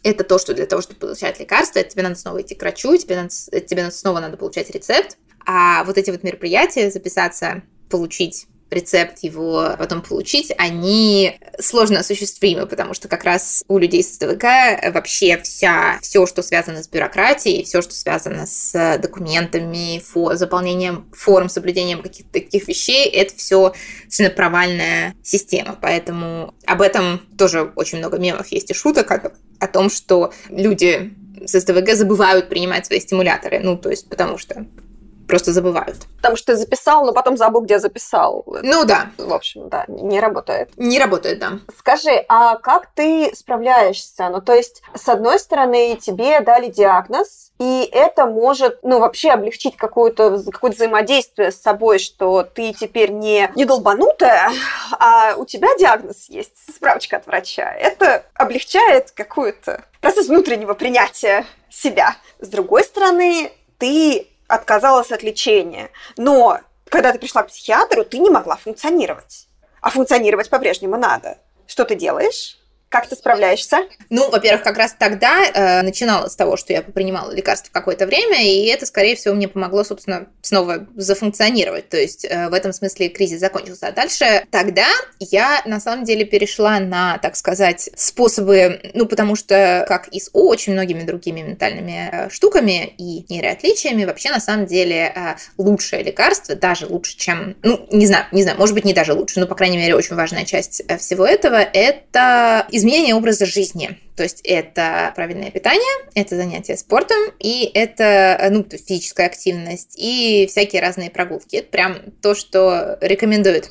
это то, что для того, чтобы получать лекарства, тебе надо снова идти к врачу, тебе, надо, тебе снова надо получать рецепт. А вот эти вот мероприятия, записаться, получить рецепт его потом получить, они сложно осуществимы, потому что как раз у людей с СДВК вообще вся, все, что связано с бюрократией, все, что связано с документами, фо, заполнением форм, соблюдением каких-то таких вещей, это все совершенно провальная система. Поэтому об этом тоже очень много мемов есть и шуток о, о том, что люди с СДВГ забывают принимать свои стимуляторы. Ну, то есть, потому что просто забывают. Потому что ты записал, но потом забыл, где записал. Ну да. В общем, да, не работает. Не работает, да. Скажи, а как ты справляешься? Ну, то есть, с одной стороны, тебе дали диагноз, и это может, ну, вообще облегчить какое-то какое взаимодействие с собой, что ты теперь не, не долбанутая, а у тебя диагноз есть, справочка от врача. Это облегчает какую-то процесс внутреннего принятия себя. С другой стороны, ты отказалась от лечения. Но когда ты пришла к психиатру, ты не могла функционировать. А функционировать по-прежнему надо. Что ты делаешь? Как ты справляешься? Ну, во-первых, как раз тогда э, начинала с того, что я принимала лекарства какое-то время, и это, скорее всего, мне помогло, собственно, снова зафункционировать. То есть э, в этом смысле кризис закончился. А дальше тогда я, на самом деле, перешла на, так сказать, способы, ну, потому что, как и с очень многими другими ментальными э, штуками и нейроотличиями, вообще, на самом деле, э, лучшее лекарство, даже лучше, чем, ну, не знаю, не знаю, может быть, не даже лучше, но, по крайней мере, очень важная часть э, всего этого, это изменение образа жизни. То есть это правильное питание, это занятие спортом, и это ну, физическая активность, и всякие разные прогулки. Это прям то, что рекомендуют.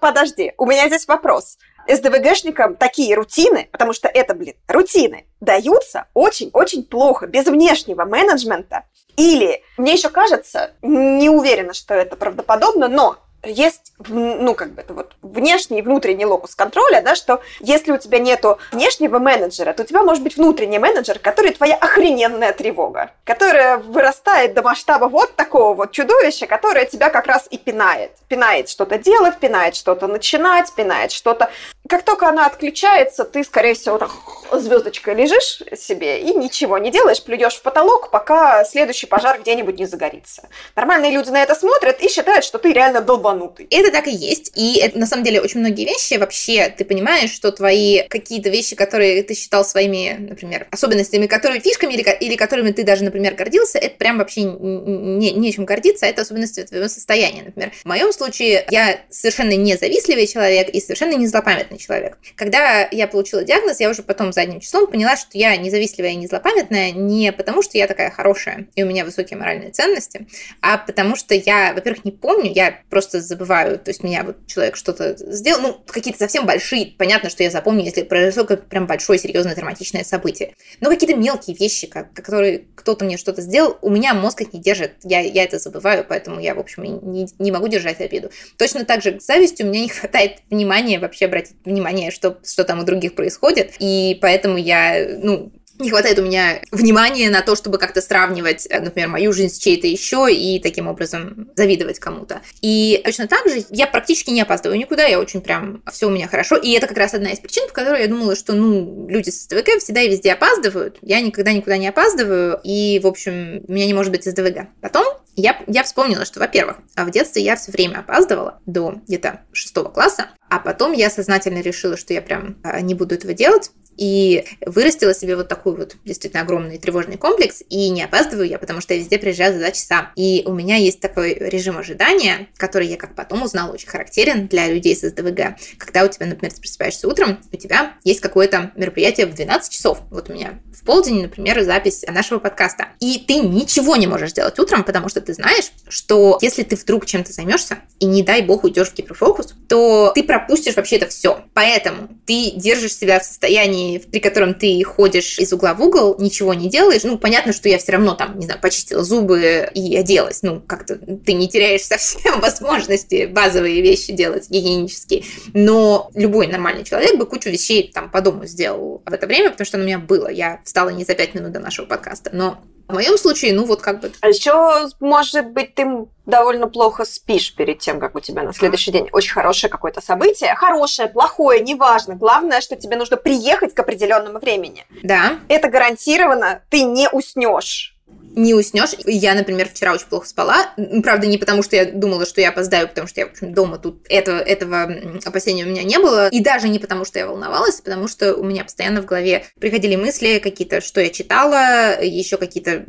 Подожди, у меня здесь вопрос. СДВГшникам такие рутины, потому что это, блин, рутины, даются очень-очень плохо, без внешнего менеджмента. Или, мне еще кажется, не уверена, что это правдоподобно, но есть, ну, как бы, это вот внешний и внутренний локус контроля, да, что если у тебя нету внешнего менеджера, то у тебя может быть внутренний менеджер, который твоя охрененная тревога, которая вырастает до масштаба вот такого вот чудовища, которое тебя как раз и пинает. Пинает что-то делать, пинает что-то начинать, пинает что-то... Как только она отключается, ты, скорее всего, так звездочкой лежишь себе и ничего не делаешь, плюешь в потолок, пока следующий пожар где-нибудь не загорится. Нормальные люди на это смотрят и считают, что ты реально долбанутый. Это так и есть. И это, на самом деле очень многие вещи вообще, ты понимаешь, что твои какие-то вещи, которые ты считал своими, например, особенностями, которые фишками или, или которыми ты даже, например, гордился, это прям вообще не, не чем гордиться, а это особенности твоего состояния. Например, в моем случае я совершенно независтливый человек и совершенно не злопамятный человек. Когда я получила диагноз, я уже потом задним числом поняла, что я независтливая и не злопамятная не потому, что я такая хорошая и у меня высокие моральные ценности, а потому что я, во-первых, не помню, я просто забываю. То есть меня вот человек что-то сделал, ну, какие-то совсем большие, понятно, что я запомню, если произошло как прям большое, серьезное, драматичное событие. Но какие-то мелкие вещи, как, которые кто-то мне что-то сделал, у меня мозг их не держит, я, я это забываю, поэтому я, в общем, не, не могу держать обиду. Точно так же к зависти у меня не хватает внимания вообще обратить внимание, что, что там у других происходит, и поэтому я, ну, не хватает у меня внимания на то, чтобы как-то сравнивать, э, например, мою жизнь с чьей-то еще и таким образом завидовать кому-то. И точно так же я практически не опаздываю никуда, я очень прям все у меня хорошо. И это как раз одна из причин, по которой я думала, что, ну, люди с СДВГ всегда и везде опаздывают. Я никогда никуда не опаздываю, и, в общем, у меня не может быть СДВГ. Потом я, я вспомнила, что, во-первых, в детстве я все время опаздывала до где-то шестого класса, а потом я сознательно решила, что я прям а, не буду этого делать, и вырастила себе вот такой вот действительно огромный тревожный комплекс, и не опаздываю я, потому что я везде приезжаю за два часа. И у меня есть такой режим ожидания, который я как потом узнала, очень характерен для людей с СДВГ. Когда у тебя, например, ты просыпаешься утром, у тебя есть какое-то мероприятие в 12 часов. Вот у меня в полдень, например, запись нашего подкаста. И ты ничего не можешь сделать утром, потому что ты знаешь, что если ты вдруг чем-то займешься, и не дай бог уйдешь в гиперфокус, то ты пропустишь вообще это все. Поэтому ты держишь себя в состоянии при котором ты ходишь из угла в угол, ничего не делаешь, ну, понятно, что я все равно там, не знаю, почистила зубы и оделась, ну, как-то ты не теряешь <laughs> совсем возможности базовые вещи делать гигиенические, но любой нормальный человек бы кучу вещей там по дому сделал в это время, потому что оно у меня было, я встала не за пять минут до нашего подкаста, но в моем случае, ну вот как бы... А еще, может быть, ты довольно плохо спишь перед тем, как у тебя на следующий день очень хорошее какое-то событие. Хорошее, плохое, неважно. Главное, что тебе нужно приехать к определенному времени. Да. Это гарантированно, ты не уснешь не уснешь. Я, например, вчера очень плохо спала. Правда, не потому, что я думала, что я опоздаю, потому что я, в общем, дома тут этого, этого опасения у меня не было. И даже не потому, что я волновалась, а потому что у меня постоянно в голове приходили мысли какие-то, что я читала, еще какие-то,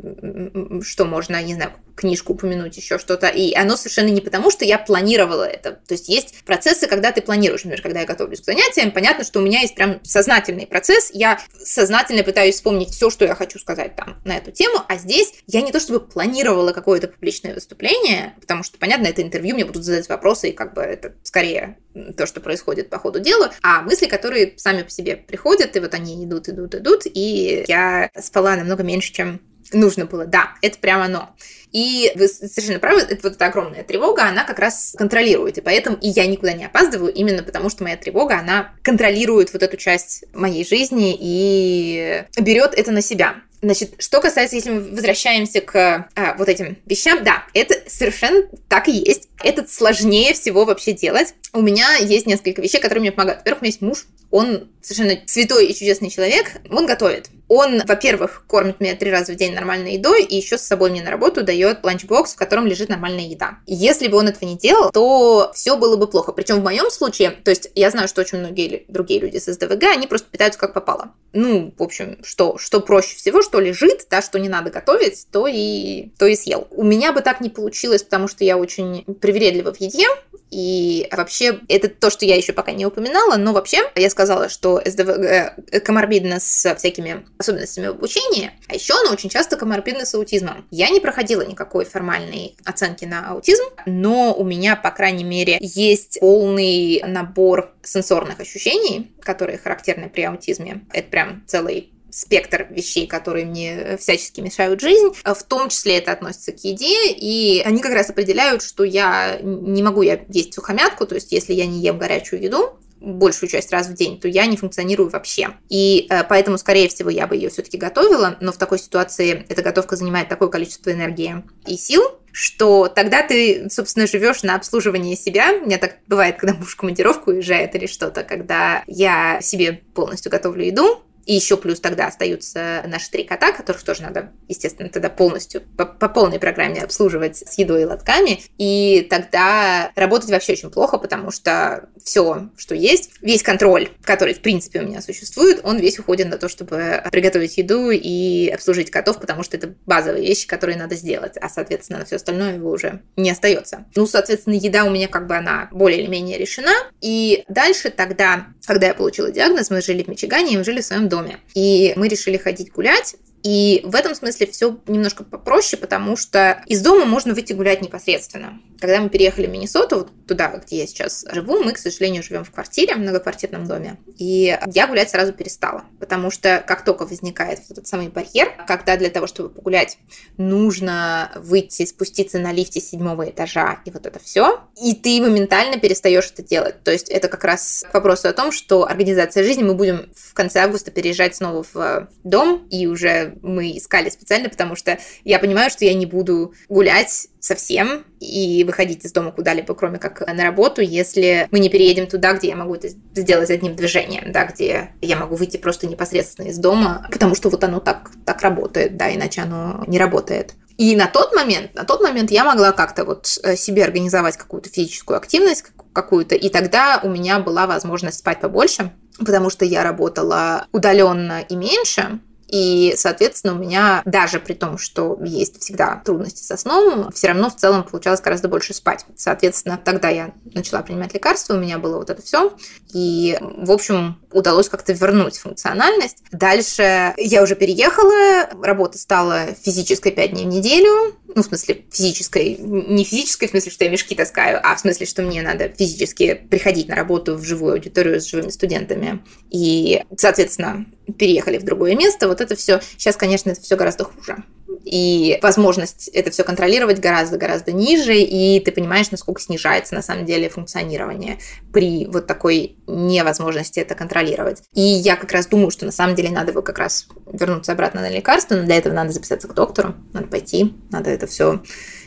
что можно, не знаю, книжку упомянуть, еще что-то. И оно совершенно не потому, что я планировала это. То есть есть процессы, когда ты планируешь. Например, когда я готовлюсь к занятиям, понятно, что у меня есть прям сознательный процесс. Я сознательно пытаюсь вспомнить все, что я хочу сказать там на эту тему. А здесь я не то чтобы планировала какое-то публичное выступление, потому что, понятно, это интервью, мне будут задать вопросы, и как бы это скорее то, что происходит по ходу дела, а мысли, которые сами по себе приходят, и вот они идут, идут, идут, и я спала намного меньше, чем нужно было. Да, это прямо оно. И вы совершенно правы, это вот эта огромная тревога, она как раз контролирует. И поэтому и я никуда не опаздываю, именно потому что моя тревога, она контролирует вот эту часть моей жизни и берет это на себя. Значит, что касается, если мы возвращаемся к а, вот этим вещам, да, это совершенно так и есть. Это сложнее всего вообще делать. У меня есть несколько вещей, которые мне помогают. Во-первых, у меня есть муж, он совершенно святой и чудесный человек, он готовит. Он, во-первых, кормит меня три раза в день нормальной едой, и еще с собой мне на работу дает ланчбокс, в котором лежит нормальная еда. Если бы он этого не делал, то все было бы плохо. Причем в моем случае, то есть я знаю, что очень многие другие люди с СДВГ, они просто питаются как попало. Ну, в общем, что, что проще всего, что лежит, да, что не надо готовить, то и, то и съел. У меня бы так не получилось, потому что я очень привередлива в еде, и вообще, это то, что я еще пока не упоминала, но вообще я сказала, что СДВГ э, коморбидно с всякими особенностями в обучении, а еще она очень часто коморбидна с аутизмом. Я не проходила никакой формальной оценки на аутизм, но у меня, по крайней мере, есть полный набор сенсорных ощущений, которые характерны при аутизме. Это прям целый спектр вещей, которые мне всячески мешают жизнь. В том числе это относится к еде, и они как раз определяют, что я не могу я есть сухомятку, то есть если я не ем горячую еду, большую часть раз в день, то я не функционирую вообще. И э, поэтому, скорее всего, я бы ее все-таки готовила, но в такой ситуации эта готовка занимает такое количество энергии и сил, что тогда ты, собственно, живешь на обслуживании себя. У меня так бывает, когда муж в командировку уезжает или что-то, когда я себе полностью готовлю еду, и еще плюс тогда остаются наши три кота, которых тоже надо, естественно, тогда полностью по, по полной программе обслуживать с едой и лотками. И тогда работать вообще очень плохо, потому что все, что есть, весь контроль, который, в принципе, у меня существует, он весь уходит на то, чтобы приготовить еду и обслужить котов, потому что это базовые вещи, которые надо сделать, а, соответственно, на все остальное его уже не остается. Ну, соответственно, еда у меня как бы она более или менее решена. И дальше тогда, когда я получила диагноз, мы жили в Мичигане, и мы жили в своем доме. И мы решили ходить гулять, и в этом смысле все немножко попроще, потому что из дома можно выйти гулять непосредственно. Когда мы переехали в Миннесоту, вот туда, где я сейчас живу, мы, к сожалению, живем в квартире, в многоквартирном доме. И я гулять сразу перестала, потому что как только возникает вот этот самый барьер, когда для того, чтобы погулять, нужно выйти, спуститься на лифте седьмого этажа и вот это все, и ты моментально перестаешь это делать. То есть это как раз к вопросу о том, что организация жизни мы будем в конце августа переезжать снова в дом, и уже мы искали специально, потому что я понимаю, что я не буду гулять совсем и выходить из дома куда-либо, кроме как на работу, если мы не переедем туда, где я могу это сделать одним движением, да, где я могу выйти просто непосредственно из дома, потому что вот оно так, так работает, да, иначе оно не работает. И на тот момент, на тот момент я могла как-то вот э, себе организовать какую-то физическую активность какую-то, и тогда у меня была возможность спать побольше, потому что я работала удаленно и меньше, и, соответственно, у меня даже при том, что есть всегда трудности со сном, все равно в целом получалось гораздо больше спать. Соответственно, тогда я начала принимать лекарства, у меня было вот это все. И, в общем, удалось как-то вернуть функциональность. Дальше я уже переехала, работа стала физической 5 дней в неделю, ну, в смысле, физической, не физической, в смысле, что я мешки таскаю, а в смысле, что мне надо физически приходить на работу в живую аудиторию с живыми студентами. И, соответственно, переехали в другое место, вот это все. Сейчас, конечно, это все гораздо хуже и возможность это все контролировать гораздо-гораздо ниже, и ты понимаешь, насколько снижается на самом деле функционирование при вот такой невозможности это контролировать. И я как раз думаю, что на самом деле надо бы как раз вернуться обратно на лекарство, но для этого надо записаться к доктору, надо пойти, надо это все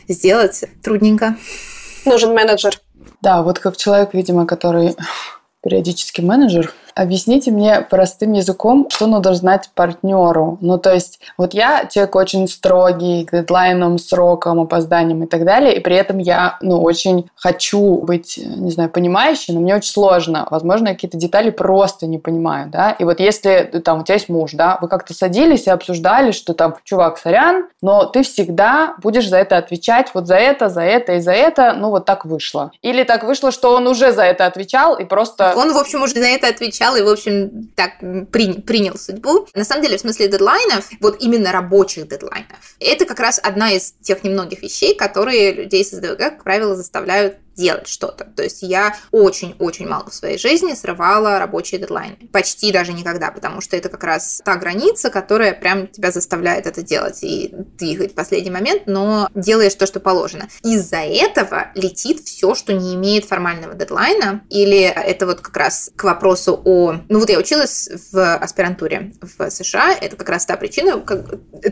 сделать. Трудненько. Нужен менеджер. Да, вот как человек, видимо, который периодически менеджер, Объясните мне простым языком, что надо знать партнеру. Ну, то есть, вот я человек очень строгий, к дедлайнам, срокам, опозданиям и так далее, и при этом я, ну, очень хочу быть, не знаю, понимающей, но мне очень сложно. Возможно, какие-то детали просто не понимаю, да. И вот если там у тебя есть муж, да, вы как-то садились и обсуждали, что там, чувак, сорян, но ты всегда будешь за это отвечать, вот за это, за это и за это, ну, вот так вышло. Или так вышло, что он уже за это отвечал и просто... Он, в общем, уже за это отвечал отвечал и, в общем, так при, принял судьбу. На самом деле, в смысле дедлайнов, вот именно рабочих дедлайнов, это как раз одна из тех немногих вещей, которые людей с СДВГ, как правило, заставляют делать что-то. То есть я очень-очень мало в своей жизни срывала рабочие дедлайны. Почти даже никогда, потому что это как раз та граница, которая прям тебя заставляет это делать. И хоть в последний момент, но делаешь то, что положено. Из-за этого летит все, что не имеет формального дедлайна. Или это вот как раз к вопросу о... Ну вот я училась в аспирантуре в США. Это как раз та причина, как...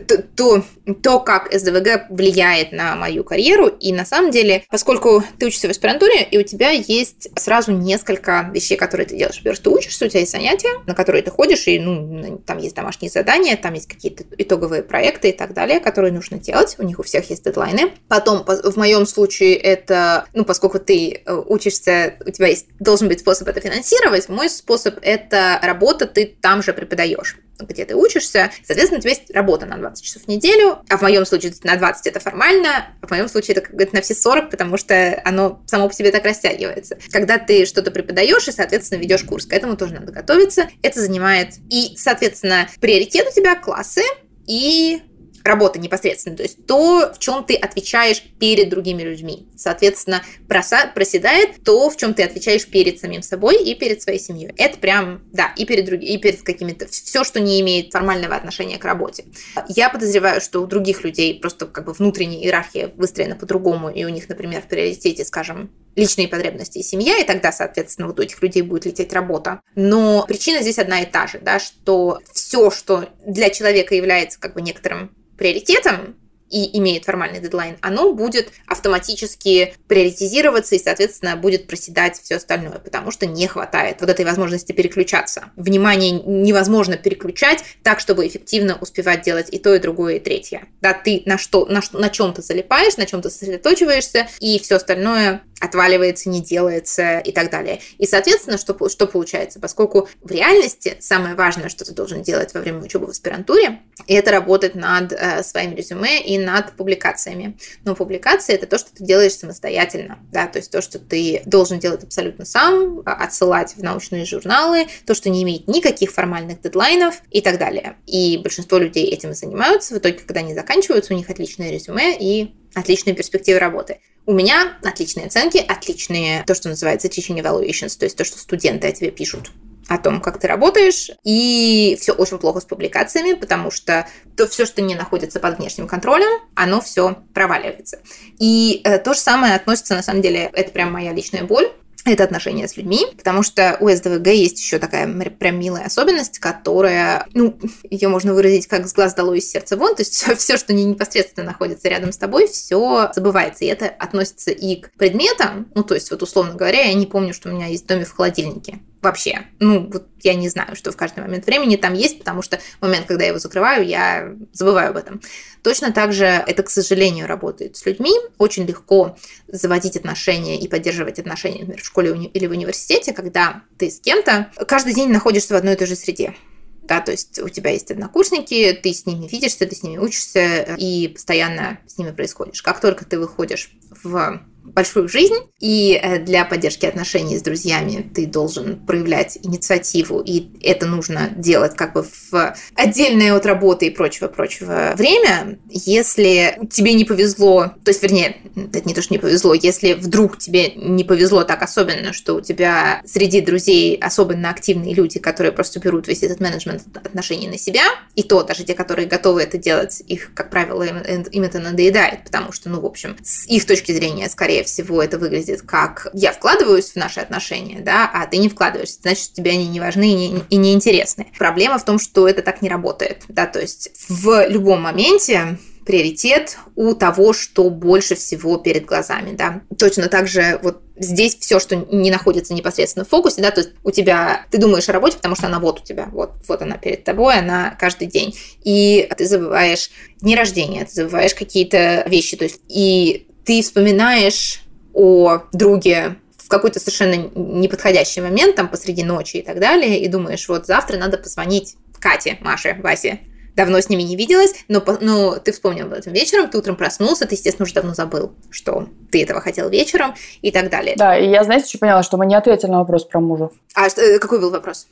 то, то, то, как СДВГ влияет на мою карьеру. И на самом деле, поскольку ты учишься аспирантуре, и у тебя есть сразу несколько вещей, которые ты делаешь. Во-первых, ты учишься, у тебя есть занятия, на которые ты ходишь, и ну, там есть домашние задания, там есть какие-то итоговые проекты и так далее, которые нужно делать. У них у всех есть дедлайны. Потом, в моем случае, это, ну, поскольку ты э, учишься, у тебя есть, должен быть способ это финансировать, мой способ это работа, ты там же преподаешь где ты учишься. Соответственно, у тебя есть работа на 20 часов в неделю, а в моем случае на 20 это формально, а в моем случае это, это на все 40, потому что оно само по себе так растягивается. Когда ты что-то преподаешь и, соответственно, ведешь курс, к этому тоже надо готовиться. Это занимает и, соответственно, приоритет у тебя классы и работа непосредственно, то есть то, в чем ты отвечаешь перед другими людьми. Соответственно, проседает то, в чем ты отвечаешь перед самим собой и перед своей семьей. Это прям, да, и перед другими, и перед какими-то, все, что не имеет формального отношения к работе. Я подозреваю, что у других людей просто как бы внутренняя иерархия выстроена по-другому, и у них, например, в приоритете, скажем, личные потребности и семья, и тогда, соответственно, вот у этих людей будет лететь работа. Но причина здесь одна и та же, да, что все, что для человека является как бы некоторым приоритетом и имеет формальный дедлайн, оно будет автоматически приоритизироваться и, соответственно, будет проседать все остальное, потому что не хватает вот этой возможности переключаться. Внимание невозможно переключать так, чтобы эффективно успевать делать и то, и другое, и третье. Да, ты на что, на, на чем-то залипаешь, на чем-то сосредоточиваешься, и все остальное отваливается, не делается и так далее. И, соответственно, что, что получается? Поскольку в реальности самое важное, что ты должен делать во время учебы в аспирантуре, это работать над э, своим резюме и над публикациями. Но публикация – это то, что ты делаешь самостоятельно, да, то есть то, что ты должен делать абсолютно сам, а, отсылать в научные журналы, то, что не имеет никаких формальных дедлайнов и так далее. И большинство людей этим и занимаются. В итоге, когда они заканчиваются, у них отличное резюме и отличные перспективы работы. У меня отличные оценки, отличные, то, что называется teaching evaluations, то есть то, что студенты о тебе пишут о том, как ты работаешь, и все очень плохо с публикациями, потому что то все, что не находится под внешним контролем, оно все проваливается. И э, то же самое относится, на самом деле, это прям моя личная боль это отношения с людьми, потому что у СДВГ есть еще такая прям милая особенность, которая, ну, ее можно выразить как с глаз долой из сердца вон, то есть <laughs> все, все, что не непосредственно находится рядом с тобой, все забывается, и это относится и к предметам, ну, то есть вот условно говоря, я не помню, что у меня есть в доме в холодильнике, вообще. Ну, вот я не знаю, что в каждый момент времени там есть, потому что в момент, когда я его закрываю, я забываю об этом. Точно так же это, к сожалению, работает с людьми. Очень легко заводить отношения и поддерживать отношения, например, в школе или в университете, когда ты с кем-то каждый день находишься в одной и той же среде. Да, то есть у тебя есть однокурсники, ты с ними видишься, ты с ними учишься и постоянно с ними происходишь. Как только ты выходишь в большую жизнь, и э, для поддержки отношений с друзьями ты должен проявлять инициативу, и это нужно делать как бы в отдельное от работы и прочего-прочего время. Если тебе не повезло, то есть, вернее, это не то, что не повезло, если вдруг тебе не повезло так особенно, что у тебя среди друзей особенно активные люди, которые просто берут весь этот менеджмент отношений на себя, и то даже те, которые готовы это делать, их, как правило, им, им это надоедает, потому что, ну, в общем, с их точки зрения, скорее скорее всего, это выглядит как я вкладываюсь в наши отношения, да, а ты не вкладываешься, значит, тебе они не важны и не, интересны. Проблема в том, что это так не работает, да, то есть в любом моменте приоритет у того, что больше всего перед глазами, да. Точно так же вот здесь все, что не находится непосредственно в фокусе, да, то есть у тебя, ты думаешь о работе, потому что она вот у тебя, вот, вот она перед тобой, она каждый день. И ты забываешь дни рождения, ты забываешь какие-то вещи, то есть и ты вспоминаешь о друге в какой-то совершенно неподходящий момент, там посреди ночи и так далее, и думаешь, вот завтра надо позвонить Кате, Маше, Васе. Давно с ними не виделась, но, но ты вспомнил об этом вечером, ты утром проснулся, ты, естественно, уже давно забыл, что ты этого хотел вечером и так далее. Да, и я, знаете, что поняла, что мы не ответили на вопрос про мужа. А что, э, какой был вопрос?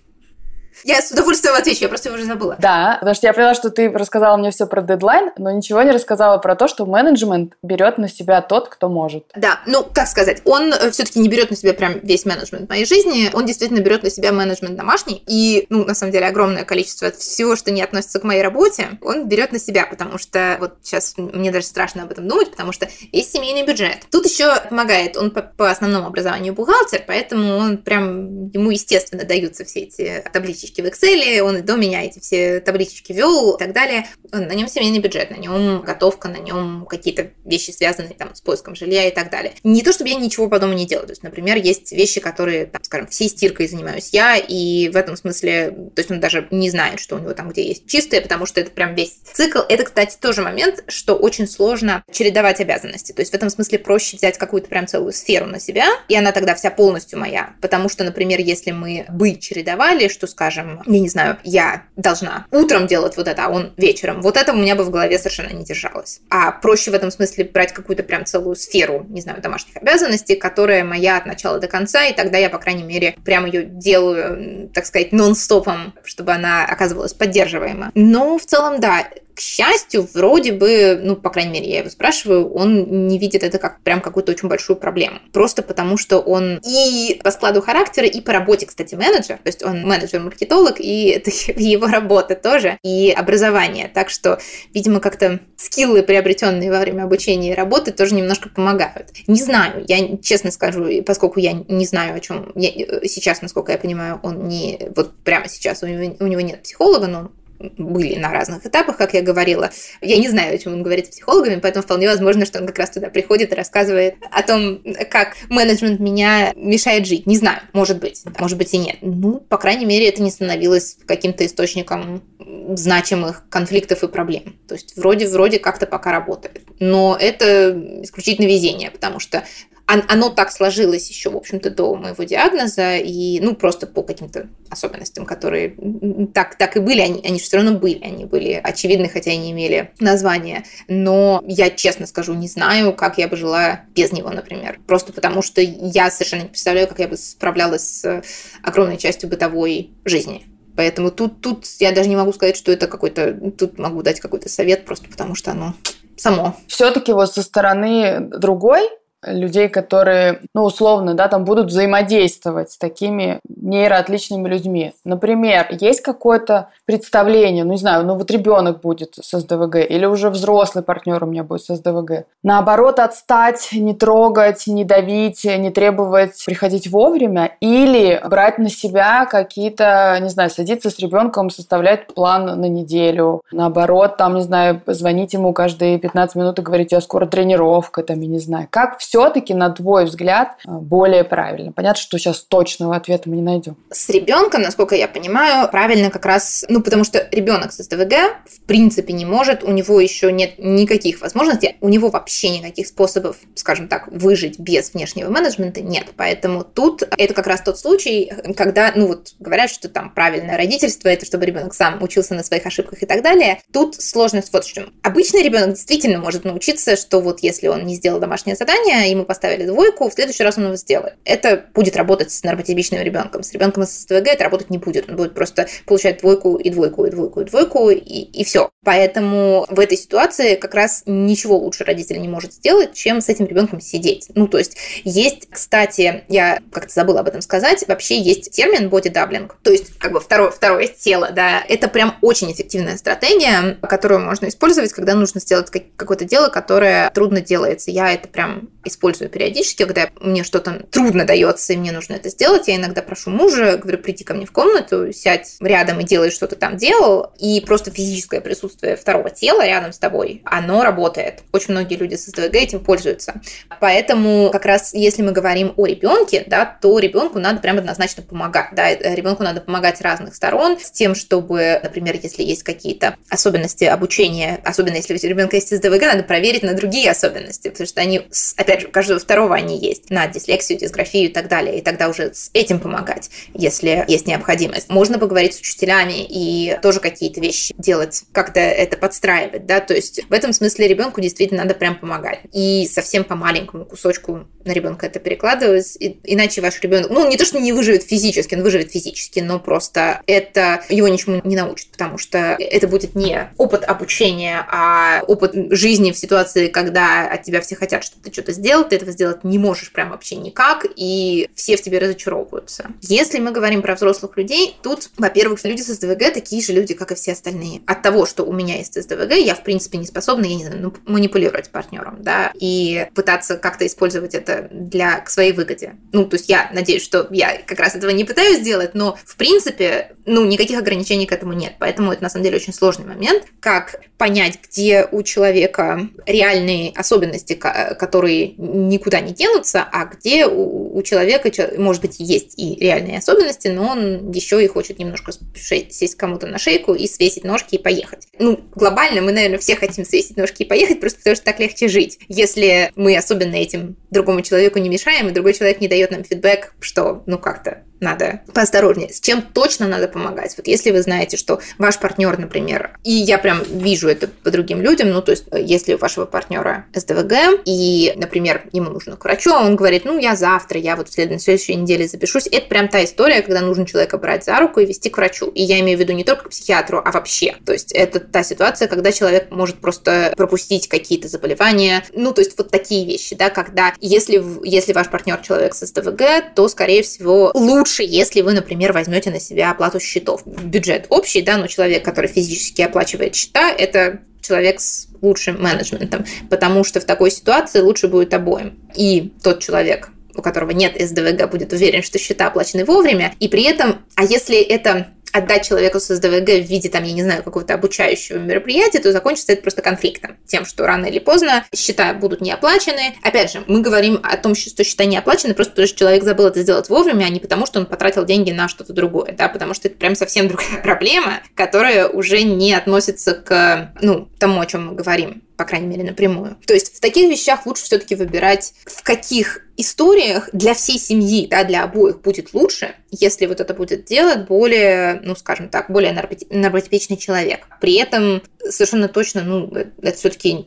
Я с удовольствием отвечу, я просто его уже забыла. Да, потому что я поняла, что ты рассказала мне все про дедлайн, но ничего не рассказала про то, что менеджмент берет на себя тот, кто может. Да, ну, как сказать, он э, все-таки не берет на себя прям весь менеджмент моей жизни, он действительно берет на себя менеджмент домашний, и, ну, на самом деле, огромное количество всего, что не относится к моей работе, он берет на себя, потому что вот сейчас мне даже страшно об этом думать, потому что есть семейный бюджет. Тут еще помогает, он по, по основному образованию бухгалтер, поэтому он прям, ему естественно даются все эти таблички в Excel, он до меня эти все таблички вел и так далее. На нем семейный бюджет, на нем готовка, на нем какие-то вещи, связанные там с поиском жилья и так далее. Не то, чтобы я ничего по дому не делаю. То есть, например, есть вещи, которые, там, скажем, всей стиркой занимаюсь я, и в этом смысле, то есть он даже не знает, что у него там где есть чистое, потому что это прям весь цикл. Это, кстати, тоже момент, что очень сложно чередовать обязанности. То есть в этом смысле проще взять какую-то прям целую сферу на себя, и она тогда вся полностью моя. Потому что, например, если мы бы чередовали, что, скажем, я не знаю, я должна утром делать вот это, а он вечером, вот это у меня бы в голове совершенно не держалось. А проще в этом смысле брать какую-то прям целую сферу, не знаю, домашних обязанностей, которая моя от начала до конца, и тогда я, по крайней мере, прям ее делаю, так сказать, нон-стопом, чтобы она оказывалась поддерживаема. Но в целом, да, к счастью, вроде бы, ну, по крайней мере, я его спрашиваю, он не видит это как прям какую-то очень большую проблему. Просто потому, что он и по складу характера, и по работе, кстати, менеджер. То есть он менеджер-маркетолог, и <laughs> это его работа тоже, и образование. Так что, видимо, как-то скиллы, приобретенные во время обучения и работы, тоже немножко помогают. Не знаю, я честно скажу, поскольку я не знаю, о чем я, сейчас, насколько я понимаю, он не вот прямо сейчас у него, у него нет психолога, но были на разных этапах, как я говорила. Я не знаю, о чем он говорит с психологами, поэтому вполне возможно, что он как раз туда приходит и рассказывает о том, как менеджмент меня мешает жить. Не знаю, может быть, может быть и нет. Ну, по крайней мере, это не становилось каким-то источником значимых конфликтов и проблем. То есть вроде, вроде как-то пока работает. Но это исключительно везение, потому что оно так сложилось еще, в общем-то, до моего диагноза, и, ну, просто по каким-то особенностям, которые так, так и были, они, они все равно были, они были очевидны, хотя и не имели названия. Но я, честно скажу, не знаю, как я бы жила без него, например. Просто потому, что я совершенно не представляю, как я бы справлялась с огромной частью бытовой жизни. Поэтому тут, тут я даже не могу сказать, что это какой-то... Тут могу дать какой-то совет, просто потому что оно само. Все-таки вот со стороны другой людей, которые, ну, условно, да, там будут взаимодействовать с такими нейроотличными людьми. Например, есть какое-то представление, ну, не знаю, ну, вот ребенок будет с СДВГ или уже взрослый партнер у меня будет с СДВГ. Наоборот, отстать, не трогать, не давить, не требовать приходить вовремя или брать на себя какие-то, не знаю, садиться с ребенком, составлять план на неделю. Наоборот, там, не знаю, звонить ему каждые 15 минут и говорить, я скоро тренировка, там, я не знаю. Как все все-таки, на твой взгляд, э, более правильно? Понятно, что сейчас точного ответа мы не найдем. С ребенком, насколько я понимаю, правильно как раз, ну, потому что ребенок с СДВГ в принципе не может, у него еще нет никаких возможностей, у него вообще никаких способов, скажем так, выжить без внешнего менеджмента нет. Поэтому тут это как раз тот случай, когда, ну, вот говорят, что там правильное родительство, это чтобы ребенок сам учился на своих ошибках и так далее. Тут сложность вот в чем. Обычный ребенок действительно может научиться, что вот если он не сделал домашнее задание, ему поставили двойку, в следующий раз он его сделает. Это будет работать с нормотипичным ребенком. С ребенком с СТВГ это работать не будет. Он будет просто получать двойку и двойку и двойку и двойку и, и все. Поэтому в этой ситуации как раз ничего лучше родитель не может сделать, чем с этим ребенком сидеть. Ну, то есть есть, кстати, я как-то забыла об этом сказать, вообще есть термин бодидаблинг, то есть как бы второе, второе тело, да, это прям очень эффективная стратегия, которую можно использовать, когда нужно сделать какое-то дело, которое трудно делается. Я это прям использую периодически, когда мне что-то трудно дается, и мне нужно это сделать. Я иногда прошу мужа, говорю, приди ко мне в комнату, сядь рядом и делай, что ты там делал. И просто физическое присутствие второго тела рядом с тобой, оно работает. Очень многие люди с СДВГ этим пользуются. Поэтому как раз если мы говорим о ребенке, да, то ребенку надо прям однозначно помогать. Да, э, ребенку надо помогать с разных сторон, с тем, чтобы, например, если есть какие-то особенности обучения, особенно если у ребенка есть СДВГ, надо проверить на другие особенности, потому что они, опять же, у каждого второго они есть, на дислексию, дисграфию и так далее, и тогда уже с этим помогать, если есть необходимость. Можно поговорить с учителями и тоже какие-то вещи делать, как-то это подстраивать, да, то есть в этом смысле ребенку действительно надо прям помогать. И совсем по маленькому кусочку на ребенка это перекладывать, иначе ваш ребенок, ну, не то, что не выживет физически, он выживет физически, но просто это его ничему не научит, потому что это будет не опыт обучения, а опыт жизни в ситуации, когда от тебя все хотят, чтобы ты что-то сделал, ты этого сделать не можешь прям вообще никак, и все в тебе разочаровываются. Если мы говорим про взрослых людей, тут, во-первых, люди с СДВГ такие же люди, как и все остальные. От того, что у меня есть СДВГ, я, в принципе, не способна, я не знаю, ну, манипулировать партнером, да, и пытаться как-то использовать это для, к своей выгоде. Ну, то есть я надеюсь, что я как раз этого не пытаюсь сделать, но, в принципе, ну, никаких ограничений к этому нет. Поэтому это, на самом деле, очень сложный момент, как понять, где у человека реальные особенности, которые никуда не денутся, а где у, человека, может быть, есть и реальные особенности, но он еще и хочет немножко сесть кому-то на шейку и свесить ножки и поехать. Ну, глобально мы, наверное, все хотим свесить ножки и поехать, просто потому что так легче жить. Если мы особенно этим другому человеку не мешаем, и другой человек не дает нам фидбэк, что, ну, как-то надо поосторожнее. С чем точно надо помогать? Вот если вы знаете, что ваш партнер, например, и я прям вижу это по другим людям, ну, то есть, если у вашего партнера СДВГ, и, например, ему нужно к врачу, а он говорит, ну, я завтра, я вот в следующей неделе запишусь, это прям та история, когда нужно человека брать за руку и вести к врачу. И я имею в виду не только к психиатру, а вообще. То есть, это та ситуация, когда человек может просто пропустить какие-то заболевания, ну, то есть, вот такие вещи, да, когда если, если ваш партнер человек с СДВГ, то, скорее всего, лучше лучше, если вы, например, возьмете на себя оплату счетов. Бюджет общий, да, но человек, который физически оплачивает счета, это человек с лучшим менеджментом, потому что в такой ситуации лучше будет обоим. И тот человек, у которого нет СДВГ, будет уверен, что счета оплачены вовремя, и при этом, а если это отдать человеку с СДВГ в виде, там, я не знаю, какого-то обучающего мероприятия, то закончится это просто конфликтом. Тем, что рано или поздно счета будут не оплачены. Опять же, мы говорим о том, что счета не оплачены, просто потому что человек забыл это сделать вовремя, а не потому, что он потратил деньги на что-то другое, да, потому что это прям совсем <laughs> другая проблема, которая уже не относится к, ну, тому, о чем мы говорим по крайней мере, напрямую. То есть в таких вещах лучше все-таки выбирать, в каких историях для всей семьи, да, для обоих будет лучше, если вот это будет делать более, ну, скажем так, более нормотипичный человек. При этом совершенно точно, ну, это все-таки,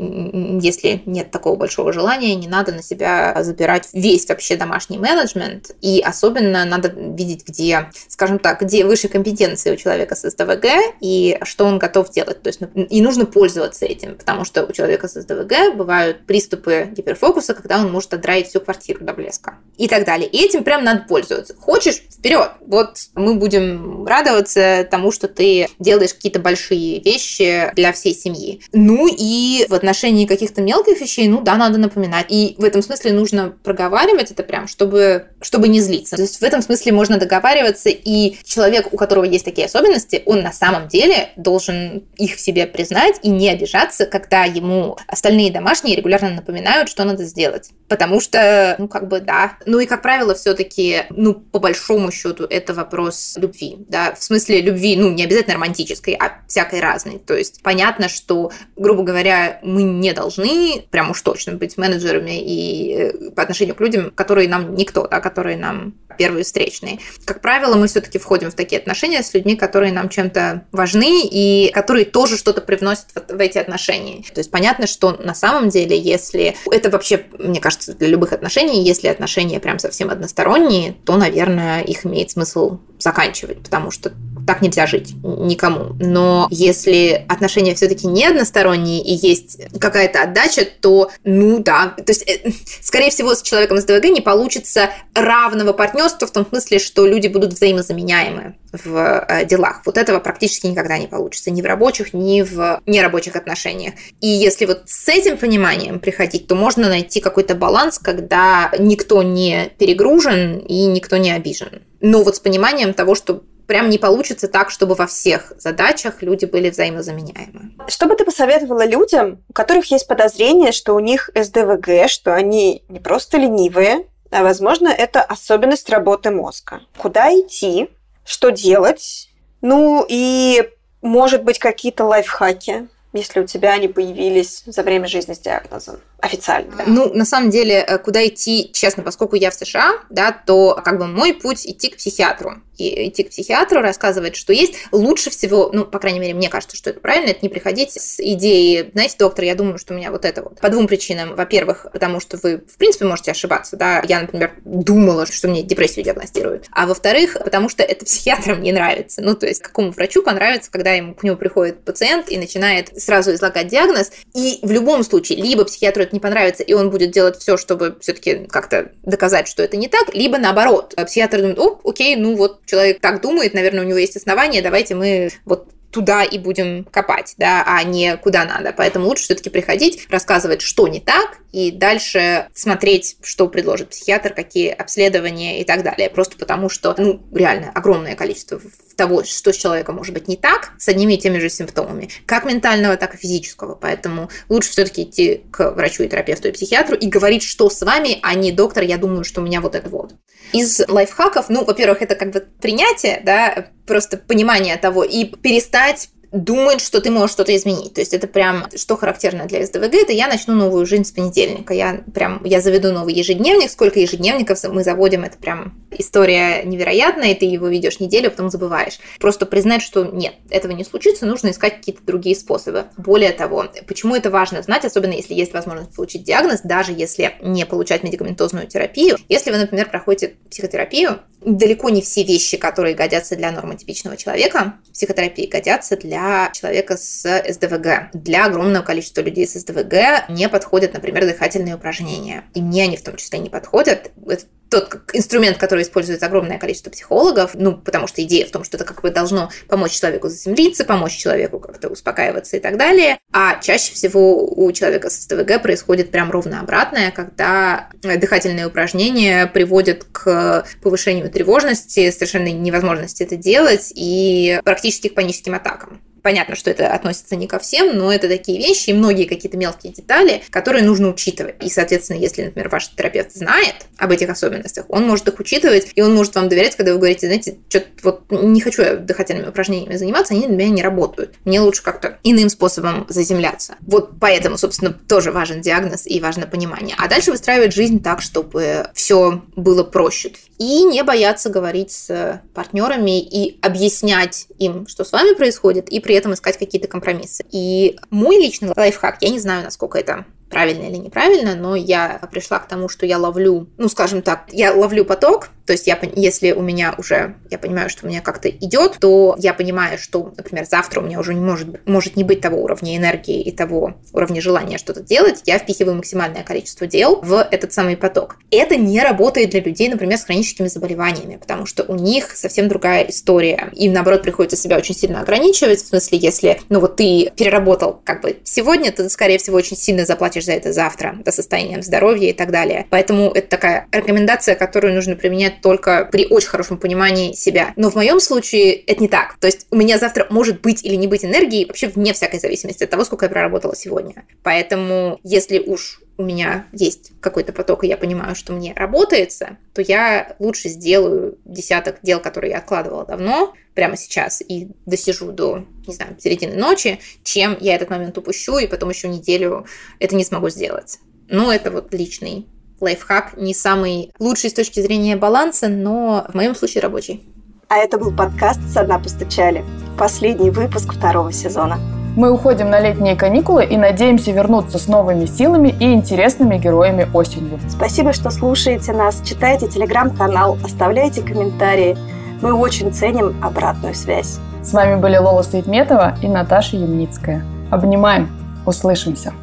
если нет такого большого желания, не надо на себя забирать весь вообще домашний менеджмент, и особенно надо видеть, где, скажем так, где выше компетенции у человека с СДВГ, и что он готов делать. То есть, и нужно пользоваться этим, потому что у человека с СДВГ бывают приступы гиперфокуса, когда он может отдраить всю квартиру до блеска и так далее. И этим прям надо пользоваться. Хочешь, вперед. Вот мы будем радоваться тому, что ты делаешь какие-то большие вещи для всей семьи. Ну и в отношении каких-то мелких вещей, ну да, надо напоминать. И в этом смысле нужно проговаривать это прям, чтобы, чтобы не злиться. То есть в этом смысле можно договариваться, и человек, у которого есть такие особенности, он на самом деле должен их в себе признать и не обижаться, когда ему остальные домашние регулярно напоминают, что надо сделать. Потому что, ну, как бы, да. Ну и, как правило, все-таки, ну, по большому счету, это вопрос любви, да, в смысле любви, ну, не обязательно романтической, а всякой разной. То есть понятно, что, грубо говоря, мы не должны, прям уж точно, быть менеджерами и э, по отношению к людям, которые нам никто, да, которые нам первые встречные. Как правило, мы все-таки входим в такие отношения с людьми, которые нам чем-то важны и которые тоже что-то привносят в эти отношения. То есть понятно, что на самом деле, если это вообще, мне кажется, для любых отношений, если отношения прям совсем односторонние, то, наверное, их имеет смысл заканчивать, потому что так нельзя жить никому. Но если отношения все-таки не односторонние и есть какая-то отдача, то, ну да, то есть, э, скорее всего, с человеком с ДВГ не получится равного партнерства в том смысле, что люди будут взаимозаменяемы в э, делах. Вот этого практически никогда не получится ни в рабочих, ни в нерабочих отношениях. И если вот с этим пониманием приходить, то можно найти какой-то баланс, когда никто не перегружен и никто не обижен. Но вот с пониманием того, что прям не получится так, чтобы во всех задачах люди были взаимозаменяемы. Что бы ты посоветовала людям, у которых есть подозрение, что у них СДВГ, что они не просто ленивые, а, возможно, это особенность работы мозга? Куда идти? Что делать? Ну и, может быть, какие-то лайфхаки? если у тебя они появились за время жизни с диагнозом? официально. Ну, на самом деле, э, куда идти, честно, поскольку я в США, да, то как бы мой путь идти к психиатру. Идти к психиатру, рассказывать, что есть. Лучше всего, ну, по крайней мере, мне кажется, что это правильно, это не приходить с идеей, знаете, доктор, я думаю, что у меня вот это вот. По двум причинам. Во-первых, потому что вы, в принципе, можете ошибаться, да. Я, например, думала, что мне депрессию диагностируют. А во-вторых, потому что это психиатрам не нравится. Ну, то есть, какому врачу понравится, когда ему, к нему приходит пациент и начинает сразу излагать диагноз. И в любом случае, либо психиатру это не понравится, и он будет делать все, чтобы все-таки как-то доказать, что это не так, либо наоборот. Психиатр думает, о, окей, ну вот человек так думает, наверное, у него есть основания, давайте мы вот туда и будем копать, да, а не куда надо. Поэтому лучше все-таки приходить, рассказывать, что не так, и дальше смотреть, что предложит психиатр, какие обследования и так далее. Просто потому что, ну, реально огромное количество того, что с человеком может быть не так, с одними и теми же симптомами, как ментального, так и физического. Поэтому лучше все-таки идти к врачу и терапевту и психиатру и говорить, что с вами, а не доктор, я думаю, что у меня вот это вот. Из лайфхаков, ну, во-первых, это как бы принятие, да, просто понимание того и перестать думает, что ты можешь что-то изменить. То есть это прям, что характерно для СДВГ, это я начну новую жизнь с понедельника. Я прям, я заведу новый ежедневник. Сколько ежедневников мы заводим, это прям история невероятная, и ты его ведешь неделю, а потом забываешь. Просто признать, что нет, этого не случится, нужно искать какие-то другие способы. Более того, почему это важно знать, особенно если есть возможность получить диагноз, даже если не получать медикаментозную терапию. Если вы, например, проходите психотерапию, далеко не все вещи, которые годятся для нормотипичного человека, психотерапии годятся для человека с СДВГ. Для огромного количества людей с СДВГ не подходят, например, дыхательные упражнения. И мне они в том числе не подходят. Это тот инструмент, который использует огромное количество психологов, ну, потому что идея в том, что это как бы должно помочь человеку заземлиться, помочь человеку как-то успокаиваться и так далее. А чаще всего у человека с СТВГ происходит прям ровно обратное, когда дыхательные упражнения приводят к повышению тревожности, совершенно невозможности это делать и практически к паническим атакам. Понятно, что это относится не ко всем, но это такие вещи и многие какие-то мелкие детали, которые нужно учитывать. И, соответственно, если, например, ваш терапевт знает об этих особенностях, он может их учитывать, и он может вам доверять, когда вы говорите, знаете, что-то вот не хочу я дыхательными упражнениями заниматься, они для меня не работают. Мне лучше как-то иным способом заземляться. Вот поэтому, собственно, тоже важен диагноз и важно понимание. А дальше выстраивать жизнь так, чтобы все было проще. И не бояться говорить с партнерами и объяснять им, что с вами происходит, и при этом искать какие-то компромиссы. И мой личный лайфхак, я не знаю, насколько это правильно или неправильно, но я пришла к тому, что я ловлю, ну, скажем так, я ловлю поток, то есть я, если у меня уже, я понимаю, что у меня как-то идет, то я понимаю, что, например, завтра у меня уже не может, может не быть того уровня энергии и того уровня желания что-то делать, я впихиваю максимальное количество дел в этот самый поток. Это не работает для людей, например, с хроническими заболеваниями, потому что у них совсем другая история. Им, наоборот, приходится себя очень сильно ограничивать, в смысле, если, ну, вот ты переработал как бы сегодня, то скорее всего, очень сильно заплатишь за это завтра, до состоянием здоровья и так далее. Поэтому это такая рекомендация, которую нужно применять только при очень хорошем понимании себя. Но в моем случае это не так. То есть у меня завтра может быть или не быть энергии вообще вне всякой зависимости от того, сколько я проработала сегодня. Поэтому если уж у меня есть какой-то поток, и я понимаю, что мне работается, то я лучше сделаю десяток дел, которые я откладывала давно, прямо сейчас, и досижу до, не знаю, середины ночи, чем я этот момент упущу, и потом еще неделю это не смогу сделать. Ну, это вот личный лайфхак, не самый лучший с точки зрения баланса, но в моем случае рабочий. А это был подкаст «Со дна постучали». Последний выпуск второго сезона. Мы уходим на летние каникулы и надеемся вернуться с новыми силами и интересными героями осенью. Спасибо, что слушаете нас, читайте телеграм-канал, оставляйте комментарии. Мы очень ценим обратную связь. С вами были Лола Саидметова и Наташа Ямницкая. Обнимаем. Услышимся.